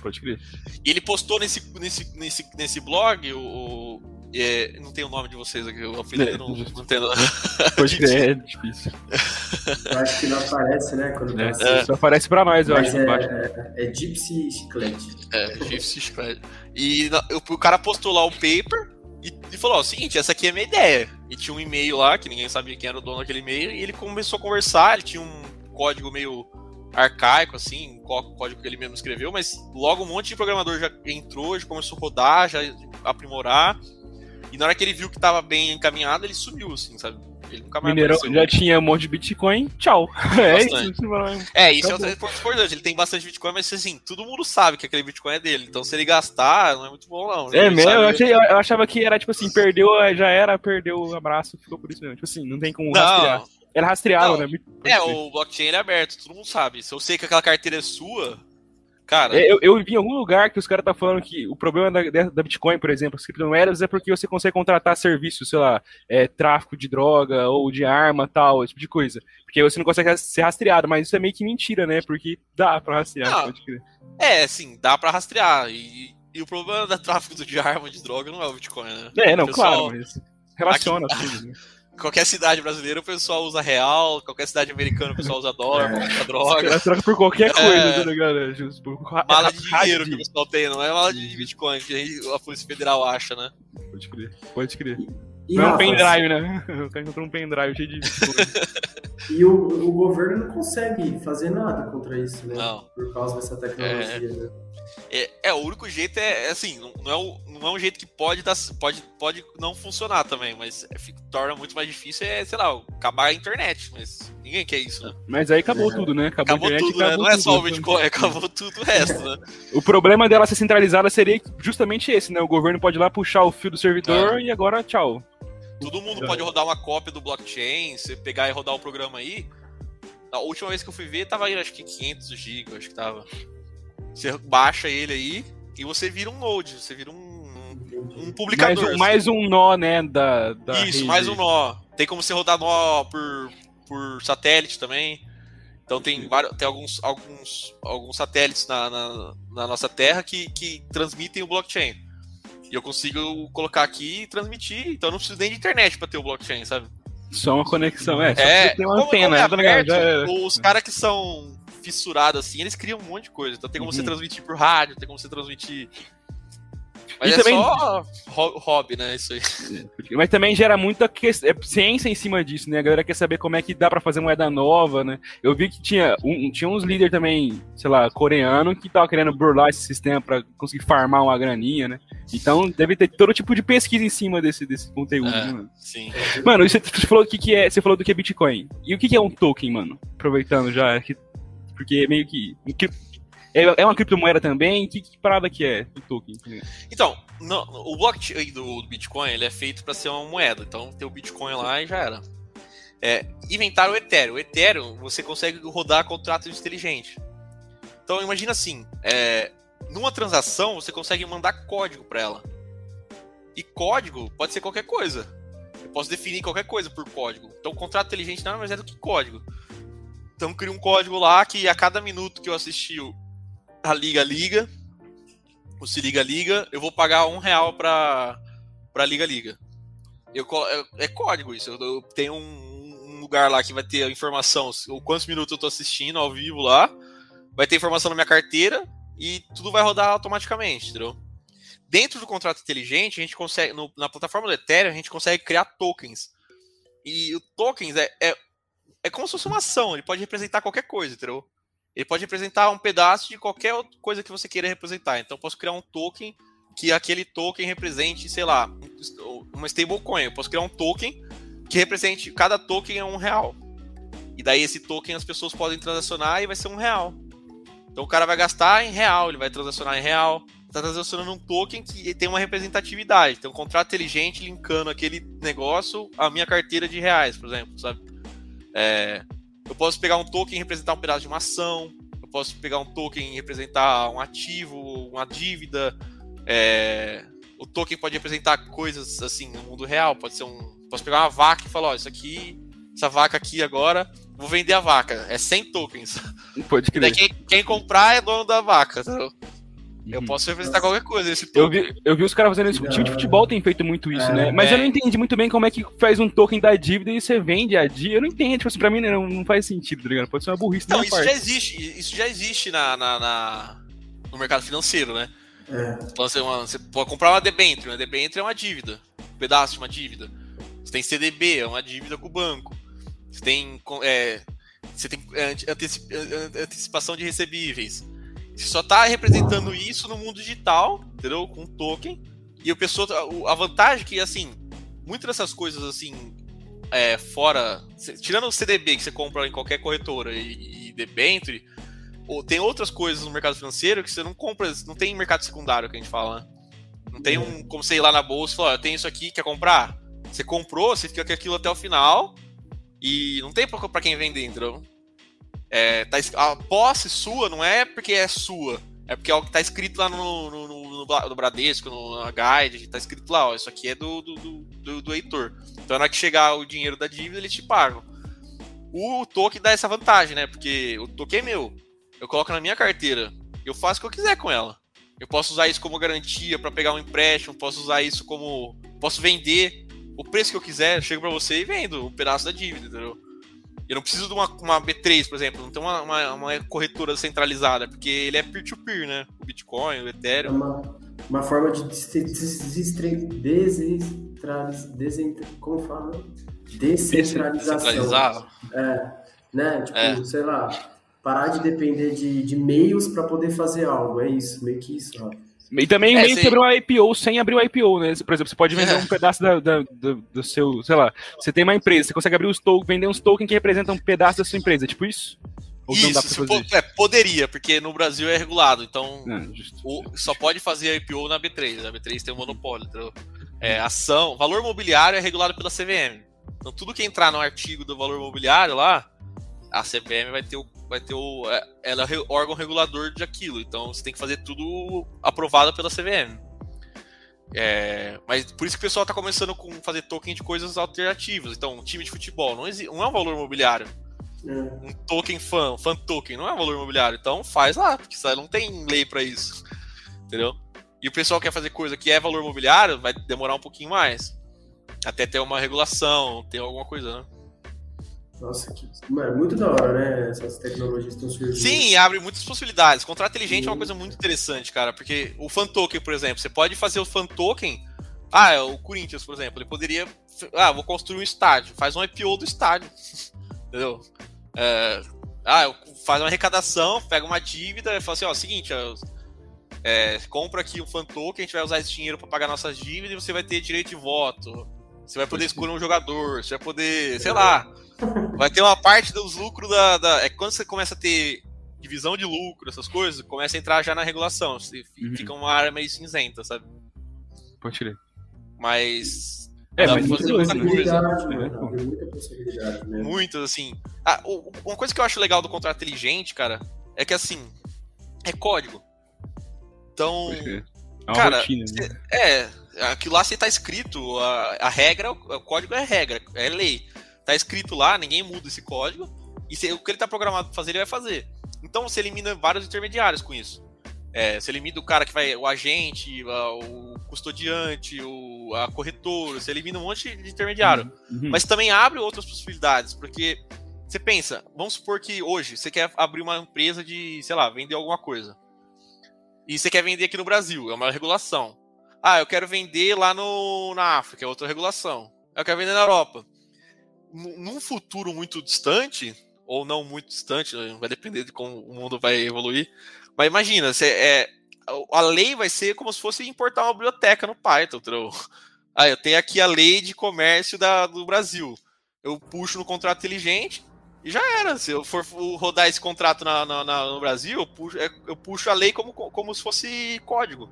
Pode crer. E ele postou nesse, nesse, nesse, nesse blog, o, é, não tem o nome de vocês aqui, o apelido é, não, não tem nome. [laughs] Pode [laughs] crer, é difícil. Eu acho que não aparece, né? Quando é, tá Só aparece pra nós, eu Mas acho. É, é, é Gypsy Chiclete. É, Gypsy Chiclete. E o, o cara postou lá o paper e, e falou: ó, o seguinte, essa aqui é a minha ideia. E tinha um e-mail lá, que ninguém sabia quem era o dono daquele e-mail, e ele começou a conversar, ele tinha um código meio arcaico, assim, código que ele mesmo escreveu, mas logo um monte de programador já entrou, já começou a rodar, já aprimorar. E na hora que ele viu que tava bem encaminhado, ele sumiu, assim, sabe? Ele nunca mais Mineirão apareceu. já tinha um monte de Bitcoin, tchau. [laughs] É isso. É, isso é outra ponto importante. Ele tem bastante Bitcoin, mas assim, todo mundo sabe que aquele Bitcoin é dele. Então se ele gastar, não é muito bom, não. É mesmo, eu, achei, eu, achava que era tipo assim, perdeu, já era, perdeu o abraço, ficou por isso mesmo. Tipo assim, não tem como não. rastrear. Era rastreável, né? É, o blockchain é aberto, todo mundo sabe. Se eu sei que aquela carteira é sua, Cara. É, eu, eu vi em algum lugar que os caras tá falando que o problema da, da Bitcoin, por exemplo, as criptomoedas, é porque você consegue contratar serviços, sei lá, é, tráfico de droga ou de arma tal, esse tipo de coisa. Porque você não consegue ser rastreado, mas isso é meio que mentira, né? Porque dá pra rastrear, não, pode crer. É, sim, dá pra rastrear. E, e o problema da [laughs] tráfico de arma de droga não é o Bitcoin, né? É, não, pessoal, claro, mas relaciona aqui, tudo, né? [laughs] qualquer cidade brasileira o pessoal usa real, qualquer cidade americana o pessoal usa dólar, é. droga. Troca por qualquer coisa, é. tá ligado? Just por... Mala de dinheiro que o pessoal tem, não é mala de Bitcoin que a Polícia Federal acha, né? Pode crer, pode crer. E, não é um pendrive, né? [laughs] O cara encontrou um pendrive cheio de. [laughs] e o, o governo não consegue fazer nada contra isso, né? Não. Por causa dessa tecnologia, é... né? É, é, o único jeito é, é assim, não, é o, não é um jeito que pode, dar, pode, pode não funcionar também, mas é, fica, torna muito mais difícil, é, sei lá, acabar a internet, mas ninguém quer isso, né? Mas aí acabou é. tudo, né? Acabou, acabou internet, tudo, né? Acabou não é só o Bitcoin, acabou tudo o resto, né? [laughs] o problema dela ser centralizada seria justamente esse, né? O governo pode ir lá puxar o fio do servidor é. e agora tchau. Todo mundo pode rodar uma cópia do blockchain, você pegar e rodar o programa aí. A última vez que eu fui ver, tava aí, acho que 500 GB, acho que tava. Você baixa ele aí e você vira um node, você vira um, um publicador. Mais um, mais um nó, né, da, da Isso, rede. mais um nó. Tem como você rodar nó por, por satélite também. Então tem, vários, tem alguns, alguns, alguns satélites na, na, na, nossa Terra que, que transmitem o blockchain. E eu consigo colocar aqui e transmitir, então eu não preciso nem de internet para ter o blockchain, sabe? Só uma conexão, é. É, tem uma antena, é aberto, é... Os caras que são fissurados assim, eles criam um monte de coisa. Então tem como uhum. você transmitir por rádio, tem como você transmitir mas e é também... só hobby, né? Isso aí. Mas também gera muita que... É ciência em cima disso, né? A galera quer saber como é que dá pra fazer moeda nova, né? Eu vi que tinha, um, tinha uns líderes também, sei lá, coreano, que tava querendo burlar esse sistema pra conseguir farmar uma graninha, né? Então deve ter todo tipo de pesquisa em cima desse, desse conteúdo, é, né, mano? Sim. Mano, você, você falou que, que é. Você falou do que é Bitcoin. E o que, que é um token, mano? Aproveitando já. Porque meio que. É, é uma criptomoeda também? Que, que parada que é o token? Então, no, o blockchain do, Bitcoin ele é feito para ser uma moeda. Então tem o Bitcoin lá e já era. É, inventaram o Ethereum. O Ethereum você consegue rodar contratos inteligentes. Então imagina assim, é, numa transação você consegue mandar código para ela. E código pode ser qualquer coisa. Eu posso definir qualquer coisa por código. Então contrato inteligente nada mais é do que código. Então cria um código lá que a cada minuto que eu assisti a Liga Liga, o Se Liga Liga, eu vou pagar um real pra, pra Liga Liga. Eu, é, é código isso. Eu, eu tenho um, um, lugar lá que vai ter a informação, o quantos minutos eu tô assistindo ao vivo lá, vai ter informação na minha carteira e tudo vai rodar automaticamente, entendeu? Dentro do contrato inteligente, a gente consegue, no, na plataforma do Ethereum, a gente consegue criar tokens. E o tokens é, é, é como se fosse uma ação, ele pode representar qualquer coisa, entendeu? ele pode representar um pedaço de qualquer coisa que você queira representar. Então, eu posso criar um token que aquele token represente, sei lá, uma stablecoin. Eu posso criar um token que represente cada token é um real. E daí esse token as pessoas podem transacionar e vai ser um real. Então o cara vai gastar em real, ele vai transacionar em real. Está transacionando um token que tem uma representatividade. Tem um contrato inteligente linkando aquele negócio à minha carteira de reais, por exemplo, sabe? É, eu posso pegar um token e representar um pedaço de uma ação. Eu posso pegar um token e representar um ativo, uma dívida. É... O token pode representar coisas assim no mundo real. Pode ser um. Posso pegar uma vaca e falar: ó, isso aqui, essa vaca aqui agora, vou vender a vaca. É 100 tokens. Pode crer. Quem, quem, comprar é dono da vaca. Entendeu? Eu posso representar qualquer coisa token. Eu vi, eu vi os caras fazendo isso. O time de futebol tem feito muito isso, é, né? Mas é. eu não entendi muito bem como é que faz um token da dívida e você vende a dívida. Eu não entendo. Tipo assim, pra mim não, não faz sentido, tá ligado? Pode ser uma burrice. Não, isso parte. já existe. Isso já existe na, na, na, no mercado financeiro, né? É. Você, uma, você pode comprar uma debenture. Uma debenture é uma dívida. Um pedaço de uma dívida. Você tem CDB, é uma dívida com o banco. Você tem, é, você tem antecipação de recebíveis. Você só está representando isso no mundo digital, entendeu? Com token. E o pessoa. A vantagem é que, assim, muitas dessas coisas, assim, é, fora. Tirando o CDB que você compra em qualquer corretora e, e debenture, ou tem outras coisas no mercado financeiro que você não compra, não tem mercado secundário que a gente fala, né? Não tem um, como você ir lá na bolsa e falar, tenho isso aqui, quer comprar? Você comprou, você fica com aquilo até o final e não tem pra quem vender, entendeu? É, tá, a posse sua não é porque é sua, é porque é o que tá escrito lá no, no, no, no Bradesco, no, na Guide, tá escrito lá, ó, isso aqui é do, do, do, do Heitor. Então na hora que chegar o dinheiro da dívida, eles te pagam. O token dá essa vantagem, né? Porque o token é meu. Eu coloco na minha carteira. Eu faço o que eu quiser com ela. Eu posso usar isso como garantia para pegar um empréstimo, posso usar isso como. Posso vender o preço que eu quiser, eu chego para você e vendo um pedaço da dívida, entendeu? Eu não preciso de uma, uma B3, por exemplo, não tem uma, uma, uma como centralizada, porque ele é peer-to-peer, -peer, né? O Bitcoin, o Ethereum. É uma, uma forma de descentralizar. Como fala? Descentralização. Descentralizar? É, né? Tipo, é. sei lá, parar de depender de, de meios para poder fazer algo. É isso, meio que isso, ó. E também é, meio que abrir o IPO sem abrir o IPO, né? Por exemplo, você pode vender é. um pedaço da, da, do, do, seu, sei lá, você tem uma empresa, você consegue abrir os tokens, vender uns tokens que representam um pedaço da sua empresa, tipo isso? Ou isso, po é, poderia, porque no Brasil é regulado, então o, só pode fazer IPO na B3, a B3 tem um monopólio, então, é, ação, valor mobiliário é regulado pela CVM. Então tudo que entrar no artigo do valor mobiliário lá, a CVM vai ter o vai ter o. É, ela é órgão regulador de aquilo. Então você tem que fazer tudo aprovado pela CVM. É, mas por isso que o pessoal está começando com fazer token de coisas alternativas. Então, um time de futebol não, existe, não é um valor imobiliário. É. Um token fan, fan token, não é um valor imobiliário. Então faz lá, porque não tem lei para isso. Entendeu? E o pessoal quer fazer coisa que é valor imobiliário, vai demorar um pouquinho mais. Até ter uma regulação, ter alguma coisa, né? Nossa, que... Mano, muito da hora, né? Essas tecnologias estão surgindo. Sim, abre muitas possibilidades. Contrato inteligente Sim. é uma coisa muito interessante, cara. Porque o fan token, por exemplo, você pode fazer o fan token. Ah, é o Corinthians, por exemplo, ele poderia. Ah, vou construir um estádio. Faz um IPO do estádio. [laughs] Entendeu? É... Ah, faz uma arrecadação, pega uma dívida e fala assim: ó, seguinte, é, compra aqui um fan token, a gente vai usar esse dinheiro para pagar nossas dívidas e você vai ter direito de voto. Você vai poder escolher um jogador, você vai poder, sei lá, vai ter uma parte dos lucros da, da, É quando você começa a ter divisão de lucro, essas coisas, começa a entrar já na regulação. Você uhum. Fica uma área meio cinzenta, sabe? Pode crer. Mas. É, mas fazer muita coisa. Né? Muita possibilidade, né? Muitas, assim. Ah, uma coisa que eu acho legal do contrato inteligente, cara, é que assim, é código. Então. É uma cara, rotina, né? É, aquilo lá você tá escrito, a, a regra, o código é regra, é lei. Tá escrito lá, ninguém muda esse código, e se, o que ele tá programado pra fazer, ele vai fazer. Então você elimina vários intermediários com isso. É, você elimina o cara que vai, o agente, o custodiante, o, a corretora, você elimina um monte de intermediário. Uhum. uhum. Mas também abre outras possibilidades, porque você pensa, vamos supor que hoje você quer abrir uma empresa de, sei lá, vender alguma coisa. E você quer vender aqui no Brasil, é uma regulação. Ah, eu quero vender lá no, na África, é outra regulação. Eu quero vender na Europa. Num futuro muito distante, ou não muito distante, vai depender de como o mundo vai evoluir. Mas imagina, você, é, a lei vai ser como se fosse importar uma biblioteca no Python. Entendeu? Ah, eu tenho aqui a lei de comércio da, do Brasil. Eu puxo no contrato inteligente e já era. Se eu for rodar esse contrato na, na, na, no Brasil, eu puxo, é, eu puxo a lei como, como se fosse código.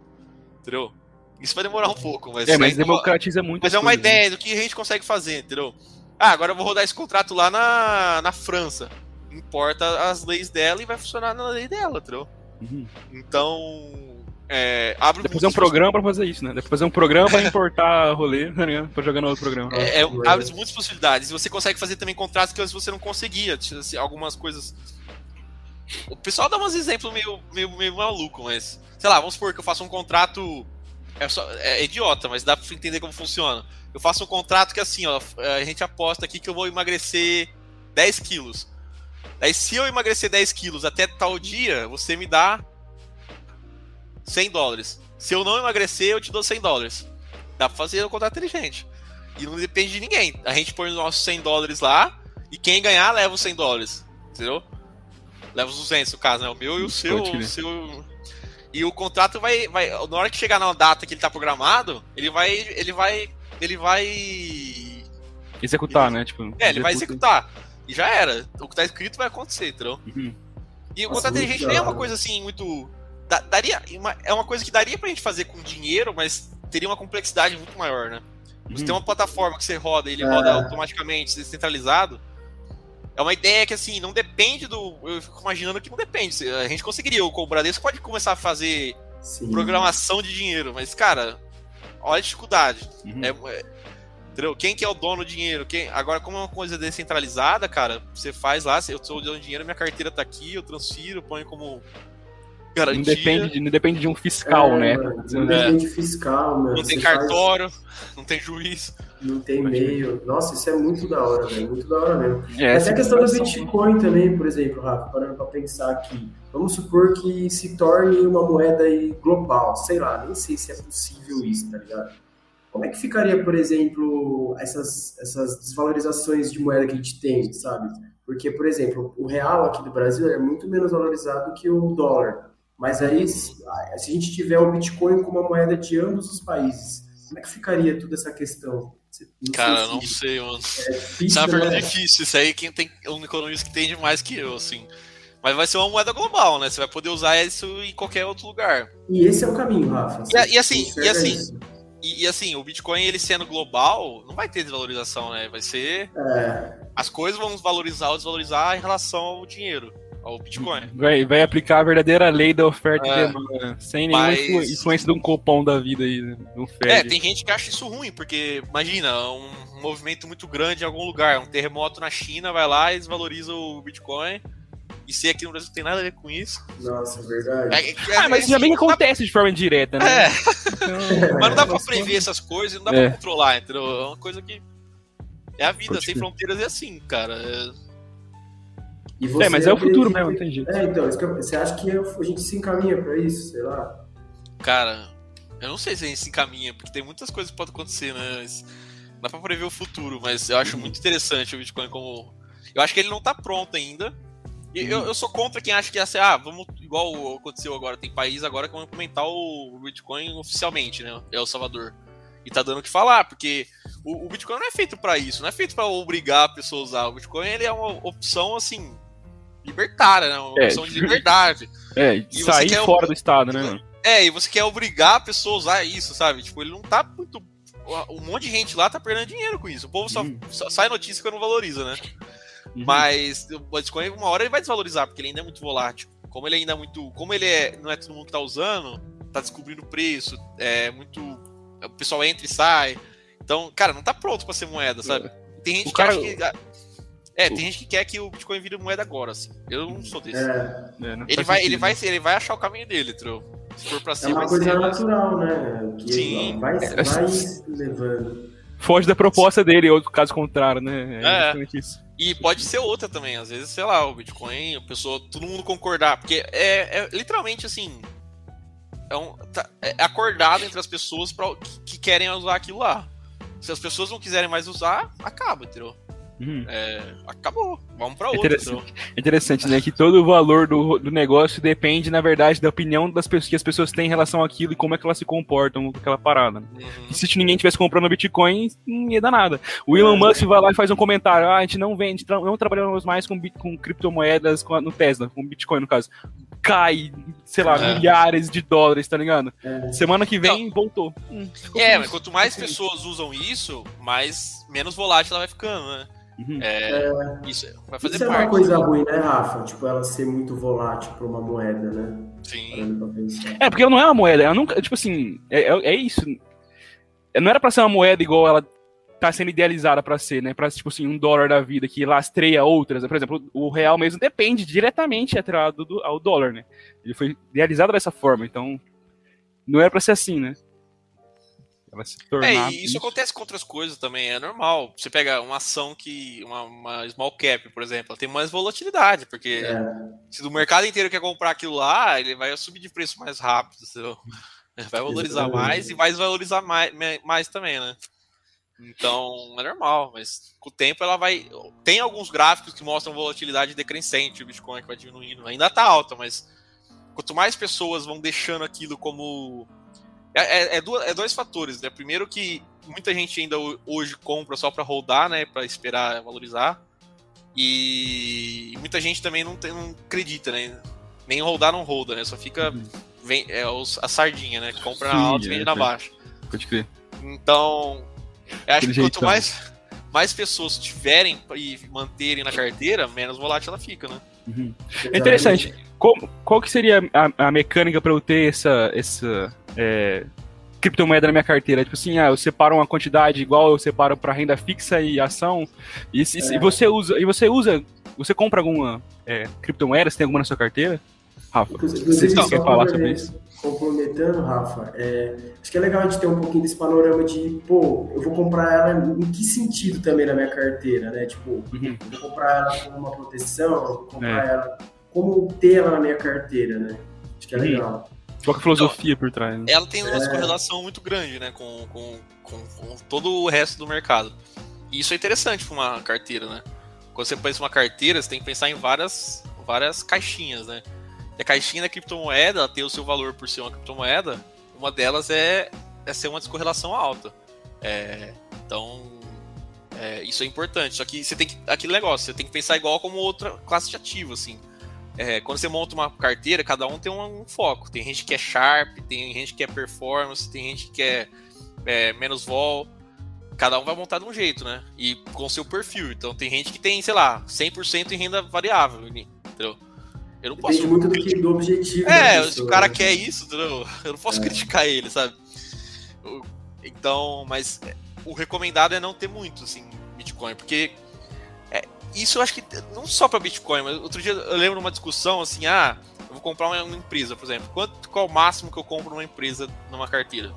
Entendeu? Isso vai demorar um pouco, mas. É, mas democratiza muito. Mas é uma coisas, né? ideia né? do que a gente consegue fazer, entendeu? Ah, agora eu vou rodar esse contrato lá na, na França. Importa as leis dela e vai funcionar na lei dela, entendeu? Uhum. Então. É, abre Deve fazer um programa para fazer isso, né? Deve fazer um programa para importar [laughs] rolê, ligado? Pra jogar no outro programa. É, é, abre muitas possibilidades. E você consegue fazer também contratos que você não conseguia. Assim, algumas coisas. O pessoal dá uns exemplos meio, meio, meio maluco, mas. Sei lá, vamos supor que eu faço um contrato é, só, é idiota, mas dá pra entender como funciona. Eu faço um contrato que assim, ó, a gente aposta aqui que eu vou emagrecer 10 quilos. Aí se eu emagrecer 10 quilos até tal dia, você me dá 100 dólares. Se eu não emagrecer, eu te dou 100 dólares. Dá pra fazer um contrato inteligente. E não depende de ninguém. A gente põe os nossos 100 dólares lá e quem ganhar leva os 100 dólares. Entendeu? Leva os 200 no caso, né? O meu e o seu. O seu e o contrato vai, vai. Na hora que chegar na data que ele tá programado, ele vai. Ele vai. Ele vai. Executar, ele, né? Tipo, é, ele vai executar. E já era. O que tá escrito vai acontecer, entendeu? Uhum. E o contrato inteligente nem é uma coisa assim muito. daria, uma, é uma coisa que daria pra gente fazer com dinheiro, mas teria uma complexidade muito maior, né? Você uhum. tem uma plataforma que você roda e ele é. roda automaticamente, descentralizado. É uma ideia que, assim, não depende do. Eu fico imaginando que não depende. A gente conseguiria, o Bradesco pode começar a fazer Sim. programação de dinheiro, mas, cara, olha a dificuldade. Uhum. É, é, entendeu? Quem que é o dono do dinheiro? Quem... Agora, como é uma coisa descentralizada, cara, você faz lá, eu sou o dono do dinheiro, minha carteira tá aqui, eu transfiro, ponho como Garantia. Não depende de, não depende de um fiscal, é, né? Não depende de fiscal, mano. Não tem cartório, faz... não tem juiz. Não tem e-mail. Nossa, isso é muito da hora, velho. Muito da hora mesmo. É, Até a questão do Bitcoin também, por exemplo, Rafa, parando pra pensar aqui. Vamos supor que se torne uma moeda global. Sei lá, nem sei se é possível isso, tá ligado? Como é que ficaria, por exemplo, essas, essas desvalorizações de moeda que a gente tem, sabe? Porque, por exemplo, o real aqui do Brasil é muito menos valorizado que o dólar. Mas aí, se a gente tiver o Bitcoin como uma moeda de ambos os países, como é que ficaria toda essa questão? Não Cara, sei se... não sei, mano. É difícil, isso é uma pergunta né? difícil. Isso aí quem tem um economista que tem mais que eu, assim. Mas vai ser uma moeda global, né? Você vai poder usar isso em qualquer outro lugar. E esse é o caminho, Rafa. E, e assim, e assim, e, e, assim, o Bitcoin ele sendo global, não vai ter desvalorização, né? Vai ser. É. As coisas vão valorizar ou desvalorizar em relação ao dinheiro ao Bitcoin. Vai, vai aplicar a verdadeira lei da oferta é, e demanda, sem nenhuma mas... influência de um cupom da vida aí, né? É, tem gente que acha isso ruim, porque imagina, um, um, movimento muito grande em algum lugar, um terremoto na China, vai lá e desvaloriza o Bitcoin. e ser aqui no Brasil não tem nada a ver com isso. Nossa, verdade. É, é, ah, mas assim, também acontece dá... de forma indireta, né? É. Então, mas não dá pra prever essas coisas e não dá é. pra controlar, entendeu? É uma coisa que. É a vida, Pode sem fronteiras é assim, cara. É, mas é o futuro mesmo, não tem jeito. É, então, você acha que a gente se encaminha pra isso, sei lá? Cara, eu não sei se a gente se encaminha, porque tem muitas coisas que podem acontecer, né? Mas dá pra prever o futuro, mas eu acho muito interessante o Bitcoin como. Eu acho que ele não tá pronto ainda. E eu, eu sou contra quem acha que ia ser, ah, vamos, igual aconteceu agora, tem país agora que vão implementar o Bitcoin oficialmente, né? É o Salvador. E tá dando o que falar, porque o, o Bitcoin não é feito para isso, não é feito para obrigar a pessoa a usar. O Bitcoin ele é uma opção assim libertária, né? Uma é, opção de [laughs] liberdade. É, e sair fora do estado, né? É, e você quer obrigar a pessoa a usar isso, sabe? Tipo, ele não tá muito. Um monte de gente lá tá perdendo dinheiro com isso. O povo só, hum. só sai notícia que não valoriza, né? Uhum. Mas o Bitcoin, uma hora ele vai desvalorizar, porque ele ainda é muito volátil. Como ele ainda é muito. Como ele é, não é todo mundo que tá usando, tá descobrindo o preço, é muito. O pessoal entra e sai. Então, cara, não tá pronto para ser moeda, sabe? Tem gente o que cara... acha que. É, tem gente que quer que o Bitcoin vire moeda agora, assim. Eu não sou desse. É. É, ele, vai, ele, vai, ele vai achar o caminho dele, Tro. Se for pra cima, é uma coisa ser, natural, né? Que Sim. Vai, vai levando. Foge da proposta dele, ou caso contrário, né? É, é. isso. E pode ser outra também, às vezes, sei lá, o Bitcoin, a pessoa, todo mundo concordar, porque é, é literalmente assim. É, um, tá, é acordado entre as pessoas pra, que, que querem usar aquilo lá. Se as pessoas não quiserem mais usar, acaba, entendeu? Uhum. É, acabou, vamos para outro. Interessante, então. interessante, né? Que todo o valor do, do negócio depende, na verdade, da opinião das pessoas que as pessoas têm em relação àquilo e como é que elas se comportam com aquela parada. Né? Uhum. se ninguém tivesse comprando Bitcoin, não ia dar nada. O Elon Musk vai lá e faz um comentário: ah, a gente não vende, não trabalhamos mais com, com criptomoedas com, no Tesla, com Bitcoin no caso. Cai, sei lá, é. milhares de dólares, tá ligado? É. Semana que vem, não. voltou. Hum, é, mas quanto mais pessoas usam isso, mais menos volátil ela vai ficando, né? Uhum. É, é, isso vai fazer isso parte. é uma coisa ruim, né, Rafa? Tipo, ela ser muito volátil para uma moeda, né? Sim. É, porque ela não é uma moeda, ela nunca, tipo assim, é, é, é isso. Não era para ser uma moeda igual ela tá sendo idealizada para ser, né? Para tipo assim, um dólar da vida que lastreia outras. Por exemplo, o real mesmo depende diretamente atrelado ao dólar, né? Ele foi idealizado dessa forma, então não era para ser assim, né? Ela se tornar. É, e isso, acontece com outras coisas também, é normal. Você pega uma ação que. Uma, uma small cap, por exemplo, ela tem mais volatilidade, porque é. se o mercado inteiro quer comprar aquilo lá, ele vai subir de preço mais rápido. [laughs] Vai valorizar mais e vai valorizar mais, mais também, né? Então é normal, mas com o tempo ela vai. Tem alguns gráficos que mostram volatilidade decrescente, o Bitcoin que vai diminuindo. Ainda tá alta, mas quanto mais pessoas vão deixando aquilo como é, é, é, é, dois fatores, né? Primeiro que muita gente ainda hoje compra só para rodar, né? Para esperar valorizar. E muita gente também não, tem, não acredita, né? Nem rodar não roda, né? Só fica. Uhum. Vem, é os, a sardinha, né? Compra Sim, na alta e vende na baixa. Pode crer. Então, eu acho que quanto mais, mais pessoas tiverem e manterem na carteira, menos volátil ela fica, né? Uhum. É interessante. Qual, qual que seria a, a mecânica para eu ter essa, essa é, criptomoeda na minha carteira. Tipo assim, ah, eu separo uma quantidade igual eu separo para renda fixa e ação. E, é. e, você usa, e você usa, você compra alguma é, criptomoeda? Você tem alguma na sua carteira? Rafa, você quer falar sobre isso? Complementando, Rafa, é, acho que é legal a gente ter um pouquinho desse panorama de, pô, eu vou comprar ela em que sentido também na minha carteira, né? Tipo, uhum. eu vou comprar ela como uma proteção, eu vou comprar é. ela, como ter ela na minha carteira, né? Acho que é uhum. legal. Qual é a filosofia então, por trás? Né? Ela tem uma é... correlação muito grande, né, com, com, com, com, todo o resto do mercado. E isso é interessante para uma carteira, né? Quando você pensa uma carteira, você tem que pensar em várias, várias caixinhas, né? E a caixinha da criptomoeda ela tem o seu valor por ser uma criptomoeda. Uma delas é, é ser uma descorrelação alta. É, então, é, isso é importante. Só que você tem que. Aquele negócio, você tem que pensar igual como outra classe de ativo, assim é, quando você monta uma carteira, cada um tem um, um, foco. Tem gente que é sharp, tem gente que é performance, tem gente que é, é menos vol. Cada um vai montar de um jeito, né? E com seu perfil. Então tem gente que tem, sei lá, 100% em renda variável, entendeu? Eu não posso. Depende muito do, que, do objetivo. É, pessoa, se o cara né? quer isso? Eu não posso é. criticar ele, sabe? Então, mas o recomendado é não ter muito, assim, Bitcoin, porque isso eu acho que não só para Bitcoin, mas outro dia eu lembro uma discussão assim, ah, eu vou comprar uma, uma empresa, por exemplo. Quanto, qual é o máximo que eu compro numa empresa numa carteira?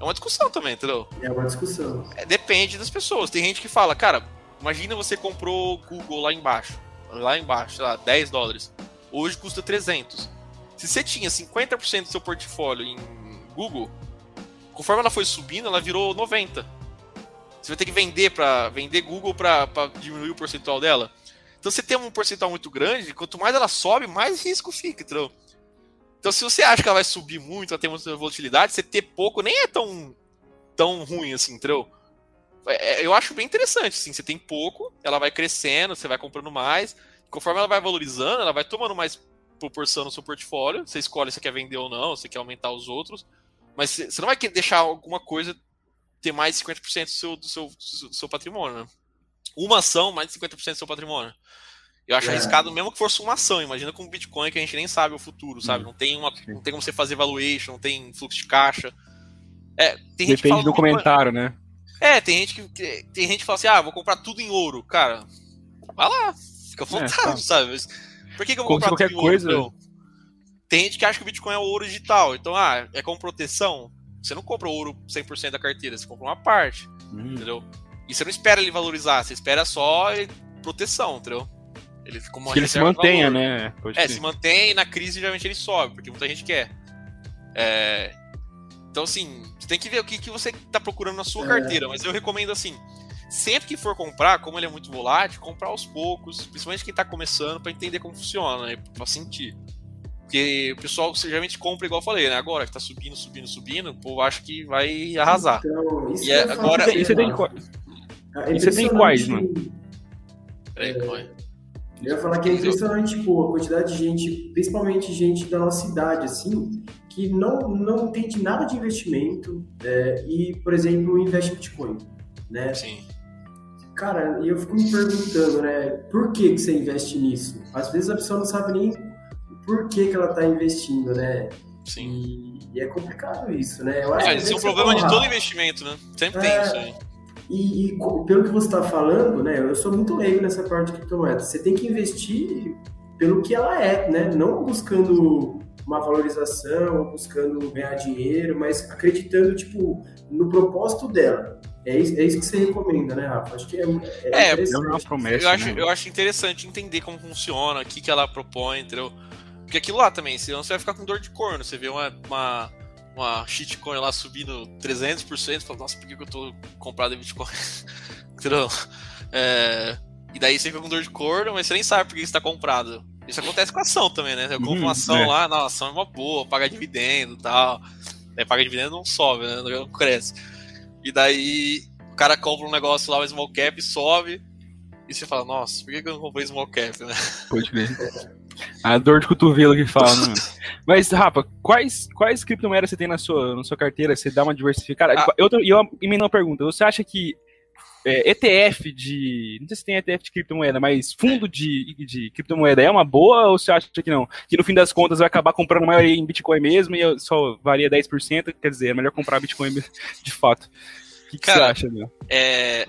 É uma discussão também, entendeu? É uma discussão. É, depende das pessoas. Tem gente que fala, cara, imagina você comprou Google lá embaixo. Lá embaixo, sei lá, 10 dólares. Hoje custa 300. Se você tinha 50% do seu portfólio em Google, conforme ela foi subindo, ela virou 90. Você vai ter que vender para vender Google para diminuir o percentual dela. Então você tem um percentual muito grande, quanto mais ela sobe, mais risco fica, entendeu? Então, se você acha que ela vai subir muito, ela tem muita volatilidade, você ter pouco nem é tão, tão ruim assim, entendeu? É, é, eu acho bem interessante, assim, você tem pouco, ela vai crescendo, você vai comprando mais, conforme ela vai valorizando, ela vai tomando mais proporção no seu portfólio, você escolhe se quer vender ou não, se quer aumentar os outros, mas você não vai deixar alguma coisa ter mais de 50% do seu, do seu, do seu patrimônio, né? Uma ação, mais de 50% do seu patrimônio. Eu acho é. arriscado mesmo que fosse uma ação. Imagina com o Bitcoin que a gente nem sabe o futuro, sabe? Não tem, uma, não tem como você fazer valuation, não tem fluxo de caixa. É, tem gente Depende do comentário, né? É, tem gente que tem gente que fala assim: "Ah, vou comprar tudo em ouro". Cara, vai lá, fica à é, vontade, é, tá. sabe? Por que, que eu vou comprar qualquer coisa? Ouro, tem gente que acha que o Bitcoin é o ouro digital. Então, ah, é como proteção. Você não compra ouro 100% da carteira, você compra uma parte, hum. entendeu? E você não espera ele valorizar, você espera só proteção, entendeu? Ele, como que ele se mantenha, né? Pode é, ser. se mantém e na crise geralmente ele sobe, porque muita gente quer. É... Então, assim, você tem que ver o que, que você está procurando na sua é. carteira, mas eu recomendo assim. Sempre que for comprar, como ele é muito volátil, comprar aos poucos, principalmente quem está começando, para entender como funciona, né? Pra sentir. Porque o pessoal geralmente compra, igual eu falei, né? Agora que tá subindo, subindo, subindo, o povo acha que vai arrasar. Então, e é, agora. E você tem, e você tem quais, mano? Peraí, é... Eu ia falar que é impressionante, tipo, a quantidade de gente, principalmente gente da nossa idade, assim, que não, não entende nada de investimento é, e, por exemplo, investe em Bitcoin, né? Sim. Cara, e eu fico me perguntando, né, por que, que você investe nisso? Às vezes a pessoa não sabe nem por que, que ela está investindo, né? Sim. E, e, é complicado isso, né? Eu acho é, esse é um problema de todo investimento, né? Sempre é, tem isso aí. E, e, pelo que você está falando, né, eu sou muito leigo nessa parte de criptomoedas. Você tem que investir pelo que ela é, né? Não buscando uma valorização, buscando ganhar dinheiro, mas acreditando tipo no propósito dela. É isso, é isso que você recomenda, né, Rafa? Acho que é, é, é, é uma promessa. Eu acho, né? eu acho interessante entender como funciona, o que, que ela propõe, entendeu? Porque aquilo lá também, senão você vai ficar com dor de corno. Você vê uma, uma uma shitcoin lá subindo 300%, fala, nossa, por que, eu tô comprado em Bitcoin? [laughs] Entendeu? É, e daí você fica com dor de corno, mas você nem sabe por que está comprado. Isso acontece com a ação também, né? Eu compro uma uhum, ação é. lá, não, a ação é uma boa, paga dividendo e tal. Aí paga dividendo não sobe, né? Não cresce. E daí o cara compra um negócio lá, um small cap, sobe. E você fala, nossa, por que eu não comprei small cap, né? Pode ver. A dor de cotovelo que fala, né? [laughs] Mas, Rafa, quais, quais criptomoedas você tem na sua, na sua carteira? Você dá uma diversificada? Ah. Eu, eu emendo uma pergunta. Você acha que é, ETF de. Não sei se tem ETF de criptomoeda, mas fundo de, de criptomoeda é uma boa ou você acha que não? Que no fim das contas vai acabar comprando a maioria em Bitcoin mesmo e só varia 10%? Quer dizer, é melhor comprar Bitcoin [laughs] de fato. O que, que Cara, você acha, meu? É,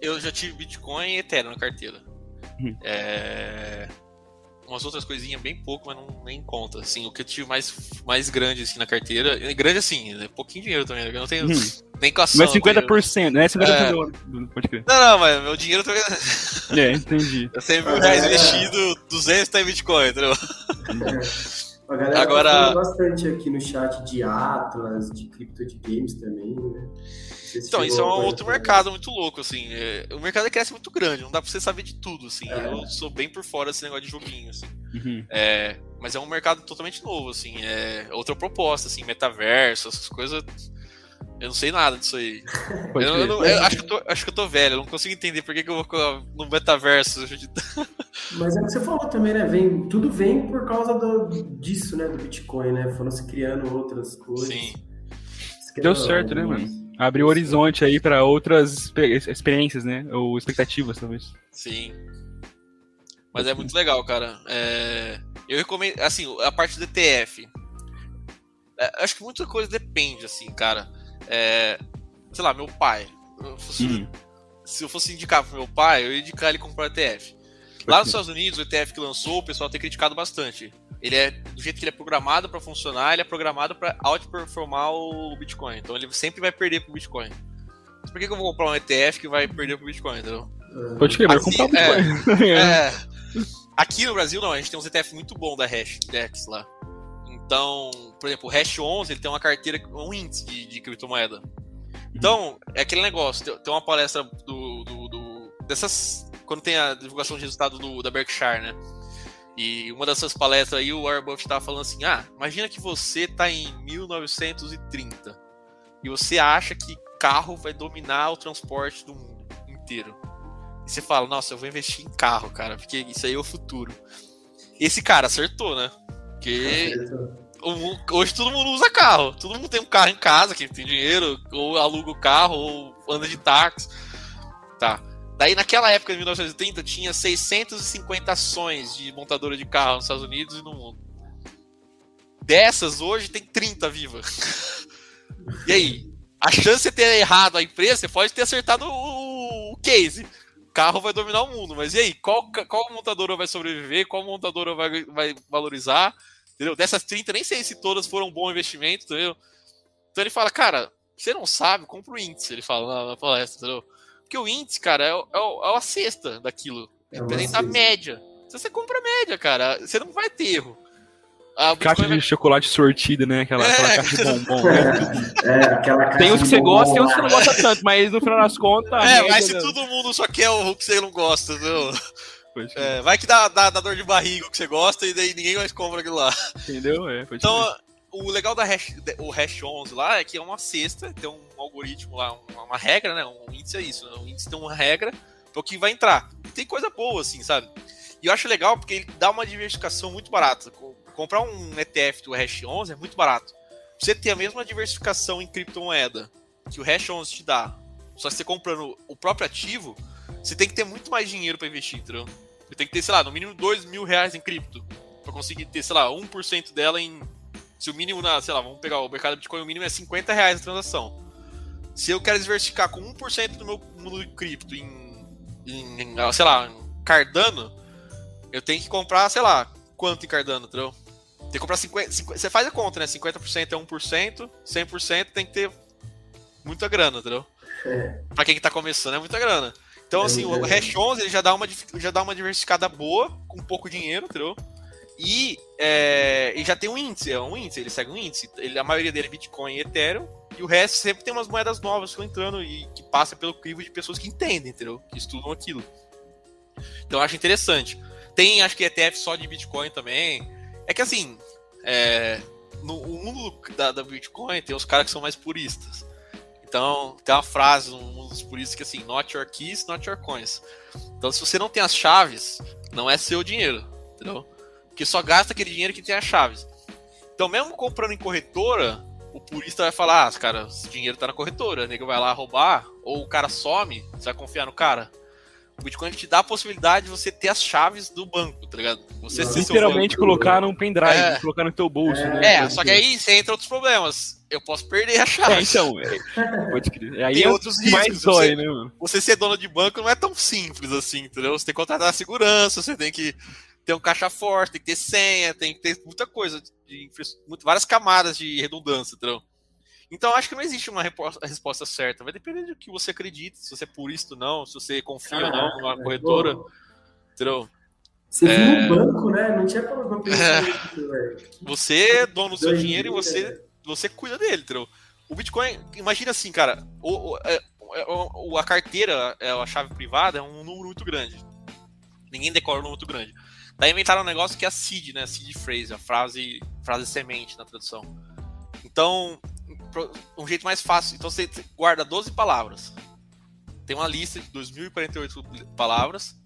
eu já tive Bitcoin e Ethereum na carteira. Hum. É umas outras coisinhas bem pouco, mas não nem conta. Assim, o que eu tive mais, mais grande assim, na carteira. Grande assim, é pouquinho dinheiro também. Né? Eu não tenho hum. nem com ação. Mas 50%, né? 50% é... do, pode crer. Não, não, mas meu dinheiro também. É, entendi. [laughs] Eu 100 mil reais investido, 200 tá em Bitcoin, entendeu? A galera tá Agora... tá bastante aqui no chat de Atlas, de cripto de games também, né? Então, isso é um outro mercado muito louco, assim. É, o mercado cresce muito grande, não dá pra você saber de tudo, assim. É. Eu sou bem por fora desse negócio de joguinho, assim. Uhum. É, mas é um mercado totalmente novo, assim. É outra proposta, assim, metaverso, essas coisas. Eu não sei nada disso aí. [laughs] eu, eu, não, eu acho, que eu tô, acho que eu tô velho, eu não consigo entender por que, que eu vou no metaverso. [laughs] Mas é o que você falou também, né? Vem, tudo vem por causa do, disso, né? Do Bitcoin, né? Foram se criando outras coisas. Sim. Deu certo, né, mano? Abriu horizonte aí para outras experiências, né? Ou expectativas, talvez. Sim. Mas é muito legal, cara. É... Eu recomendo, assim, a parte do ETF. É, acho que muita coisa depende, assim, cara. É... Sei lá, meu pai. Hum. se eu fosse indicar pro meu pai, eu ia indicar ele comprar o ETF. Lá nos Estados Unidos, o ETF que lançou, o pessoal tem criticado bastante. Ele é, do jeito que ele é programado para funcionar, ele é programado para outperformar o Bitcoin. Então ele sempre vai perder pro Bitcoin. Mas por que, que eu vou comprar um ETF que vai perder pro Bitcoin, entendeu? Pode crer, vai comprar o Bitcoin. É, [laughs] é, aqui no Brasil, não, a gente tem uns ETF muito bom da Hash Dex lá. Então, por exemplo, o Hash 11 ele tem uma carteira, um índice de, de criptomoeda. Então, é aquele negócio, tem, uma palestra do, do, do, dessas. Quando tem a divulgação de resultado do, da Berkshire, né? E uma dessas palestras aí, o Warren Buffett estava falando assim: ah, imagina que você está em 1930 e você acha que carro vai dominar o transporte do mundo inteiro. E você fala: nossa, eu vou investir em carro, cara, porque isso aí é o futuro. Esse cara acertou, né? Porque hoje todo mundo usa carro. Todo mundo tem um carro em casa, quem tem dinheiro, ou aluga o carro, ou anda de táxi. Tá. Daí, naquela época, de 1930, tinha 650 ações de montadora de carro nos Estados Unidos e no mundo. Dessas, hoje, tem 30 vivas. [laughs] e aí? A chance de ter errado a empresa, você pode ter acertado o, o case. O carro vai dominar o mundo, mas e aí? Qual, qual montadora vai sobreviver? Qual montadora vai, vai valorizar? Entendeu? Dessas 30, nem sei se todas foram um bom investimento, entendeu? Então ele fala, cara, você não sabe, compra o índice, ele fala na, na palestra, entendeu? Porque o índice, cara, é, é, é a cesta daquilo. É representa a média. Se você compra a média, cara, você não vai ter erro. A caixa de vai... chocolate sortida, né? Aquela, é. aquela caixa de bombom. Né? [laughs] É, aquela caixa tem uns que você gosta, tem uns que você não gosta tanto, mas no final das contas. É, mas se todo mundo só quer o que você não gosta, entendeu? É, vai que dá, dá, dá, dor de barriga que você gosta e daí ninguém mais compra aquilo lá. Entendeu? É, então, o legal da hash, o hash 11 lá é que é uma cesta, tem um algoritmo lá, uma, uma regra, né? Um índice é isso, né? um índice tem uma regra para o que vai entrar. Tem coisa boa, assim, sabe? E eu acho legal porque ele dá uma diversificação muito barata. Comprar um ETF do Hash 11 é muito barato. Você ter a mesma diversificação em criptomoeda que o Hash 11 te dá, só que você comprando o próprio ativo, você tem que ter muito mais dinheiro para investir, entendeu? Você tem que ter, sei lá, no mínimo 2 mil reais em cripto. Pra conseguir ter, sei lá, 1% dela em. Se o mínimo, na, sei lá, vamos pegar o mercado Bitcoin, o mínimo é 50 reais a transação. Se eu quero diversificar com 1% do meu mundo de cripto em, em, em, sei lá, Cardano, eu tenho que comprar, sei lá, quanto em Cardano, entendeu? Tem que comprar 50, 50 Você faz a conta, né? 50% é 1%, 100% tem que ter muita grana, entendeu? É. Pra quem que tá começando é muita grana. Então, assim, o Hash 11 ele já dá, uma, já dá uma diversificada boa, com pouco dinheiro, entendeu? E, é, e já tem um índice, é um índice, ele segue um índice. Ele, a maioria dele é Bitcoin e Ethereum, e o resto sempre tem umas moedas novas que estão entrando e que passa pelo crivo de pessoas que entendem, entendeu? Que estudam aquilo. Então eu acho interessante. Tem, acho que ETF só de Bitcoin também. É que assim, é, no mundo da, da Bitcoin tem os caras que são mais puristas. Então, tem uma frase, um dos por isso que assim, not your keys, not your coins. Então, se você não tem as chaves, não é seu dinheiro, entendeu? Porque só gasta aquele dinheiro que tem as chaves. Então, mesmo comprando em corretora, o purista vai falar, ah, cara, esse dinheiro tá na corretora, o nego vai lá roubar, ou o cara some, você vai confiar no cara. O Bitcoin te dá a possibilidade de você ter as chaves do banco, tá ligado? Você Literalmente colocar num pendrive, é. colocar no teu bolso, é. né? É, só que aí você entra outros problemas. Eu posso perder a chave. É, então, é, pode crer. Aí tem é outros riscos. Mais dói, você, né, mano? Você ser dono de banco não é tão simples assim, entendeu? Você tem que contratar a segurança, você tem que ter um caixa forte, tem que ter senha, tem que ter muita coisa, de, várias camadas de redundância, entendeu? Então acho que não existe uma resposta certa. Vai depender do que você acredita, se você é purista ou não, se você confia ou não numa corretora. Pô. Entendeu? Você é... viu um banco, né? Não tinha problema pensar é... Você é dono do seu dinheiro e você, você cuida dele, entendeu? O Bitcoin, imagina assim, cara, o, o, é, o, a carteira, a chave privada, é um número muito grande. Ninguém decora um número muito grande. Daí inventaram um negócio que é a seed, né? Seed phrase, a frase, frase semente na tradução. Então, um jeito mais fácil. Então você guarda 12 palavras. Tem uma lista de 2.048 palavras.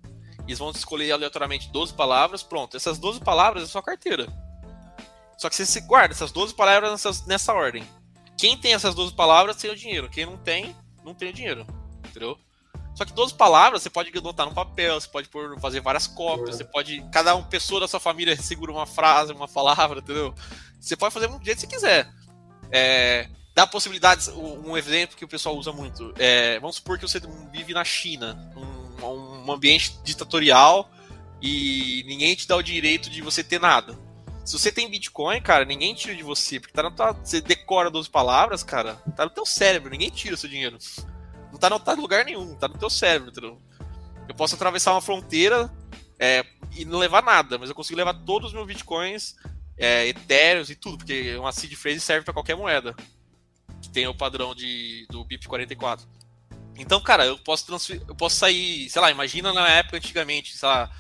Eles vão escolher aleatoriamente 12 palavras. Pronto, essas 12 palavras é sua carteira. Só que você guarda essas 12 palavras nessa, nessa ordem. Quem tem essas 12 palavras tem o dinheiro. Quem não tem, não tem o dinheiro. Entendeu? Só que 12 palavras você pode anotar no papel, você pode por, fazer várias cópias, você pode. Cada uma pessoa da sua família [laughs] segura uma frase, uma palavra, entendeu? Você pode fazer do jeito que você quiser. É, dá possibilidades. Um exemplo que o pessoal usa muito. É, vamos supor que você vive na China, um, um ambiente ditatorial e ninguém te dá o direito de você ter nada. Se você tem Bitcoin, cara, ninguém tira de você, porque tá na tua, você decora 12 palavras, cara, tá no teu cérebro, ninguém tira o seu dinheiro. Não tá no, tá em lugar nenhum, tá no teu cérebro, entendeu? Eu posso atravessar uma fronteira é, e não levar nada, mas eu consigo levar todos os meus bitcoins, é, etéreos e tudo, porque uma seed phrase serve para qualquer moeda. Que tem o padrão de, do BIP44. Então, cara, eu posso transferir, eu posso sair, sei lá, imagina na época antigamente, sei lá,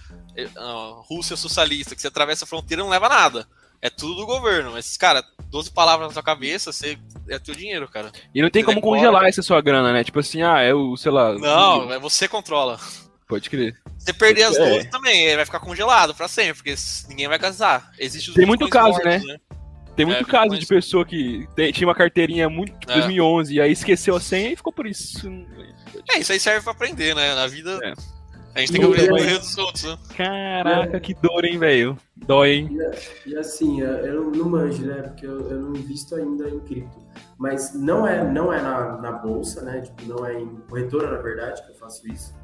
uh, Rússia socialista, que você atravessa a fronteira e não leva nada. É tudo do governo. Mas, cara, 12 palavras na sua cabeça, você é teu dinheiro, cara. E não tem você como congelar essa sua grana, né? Tipo assim, ah, é o, sei lá. Não, é você controla. Pode crer. Você perder as 12 é. também, vai ficar congelado pra sempre, porque ninguém vai casar. Existe Tem muito caso, mortos, né? né? Tem muito é, caso de pessoa que tinha uma carteirinha muito tipo, é. 2011 e aí esqueceu a senha e ficou por isso. É, isso aí serve pra aprender, né? Na vida. É. A gente tem que aprender dos outros, né? Caraca, que dor, hein, velho? Dói, hein? E, e, assim, eu não manjo, né? Porque eu, eu não invisto ainda em cripto. Mas não é, não é na, na bolsa, né? Tipo, não é em corretora, na verdade, que eu faço isso.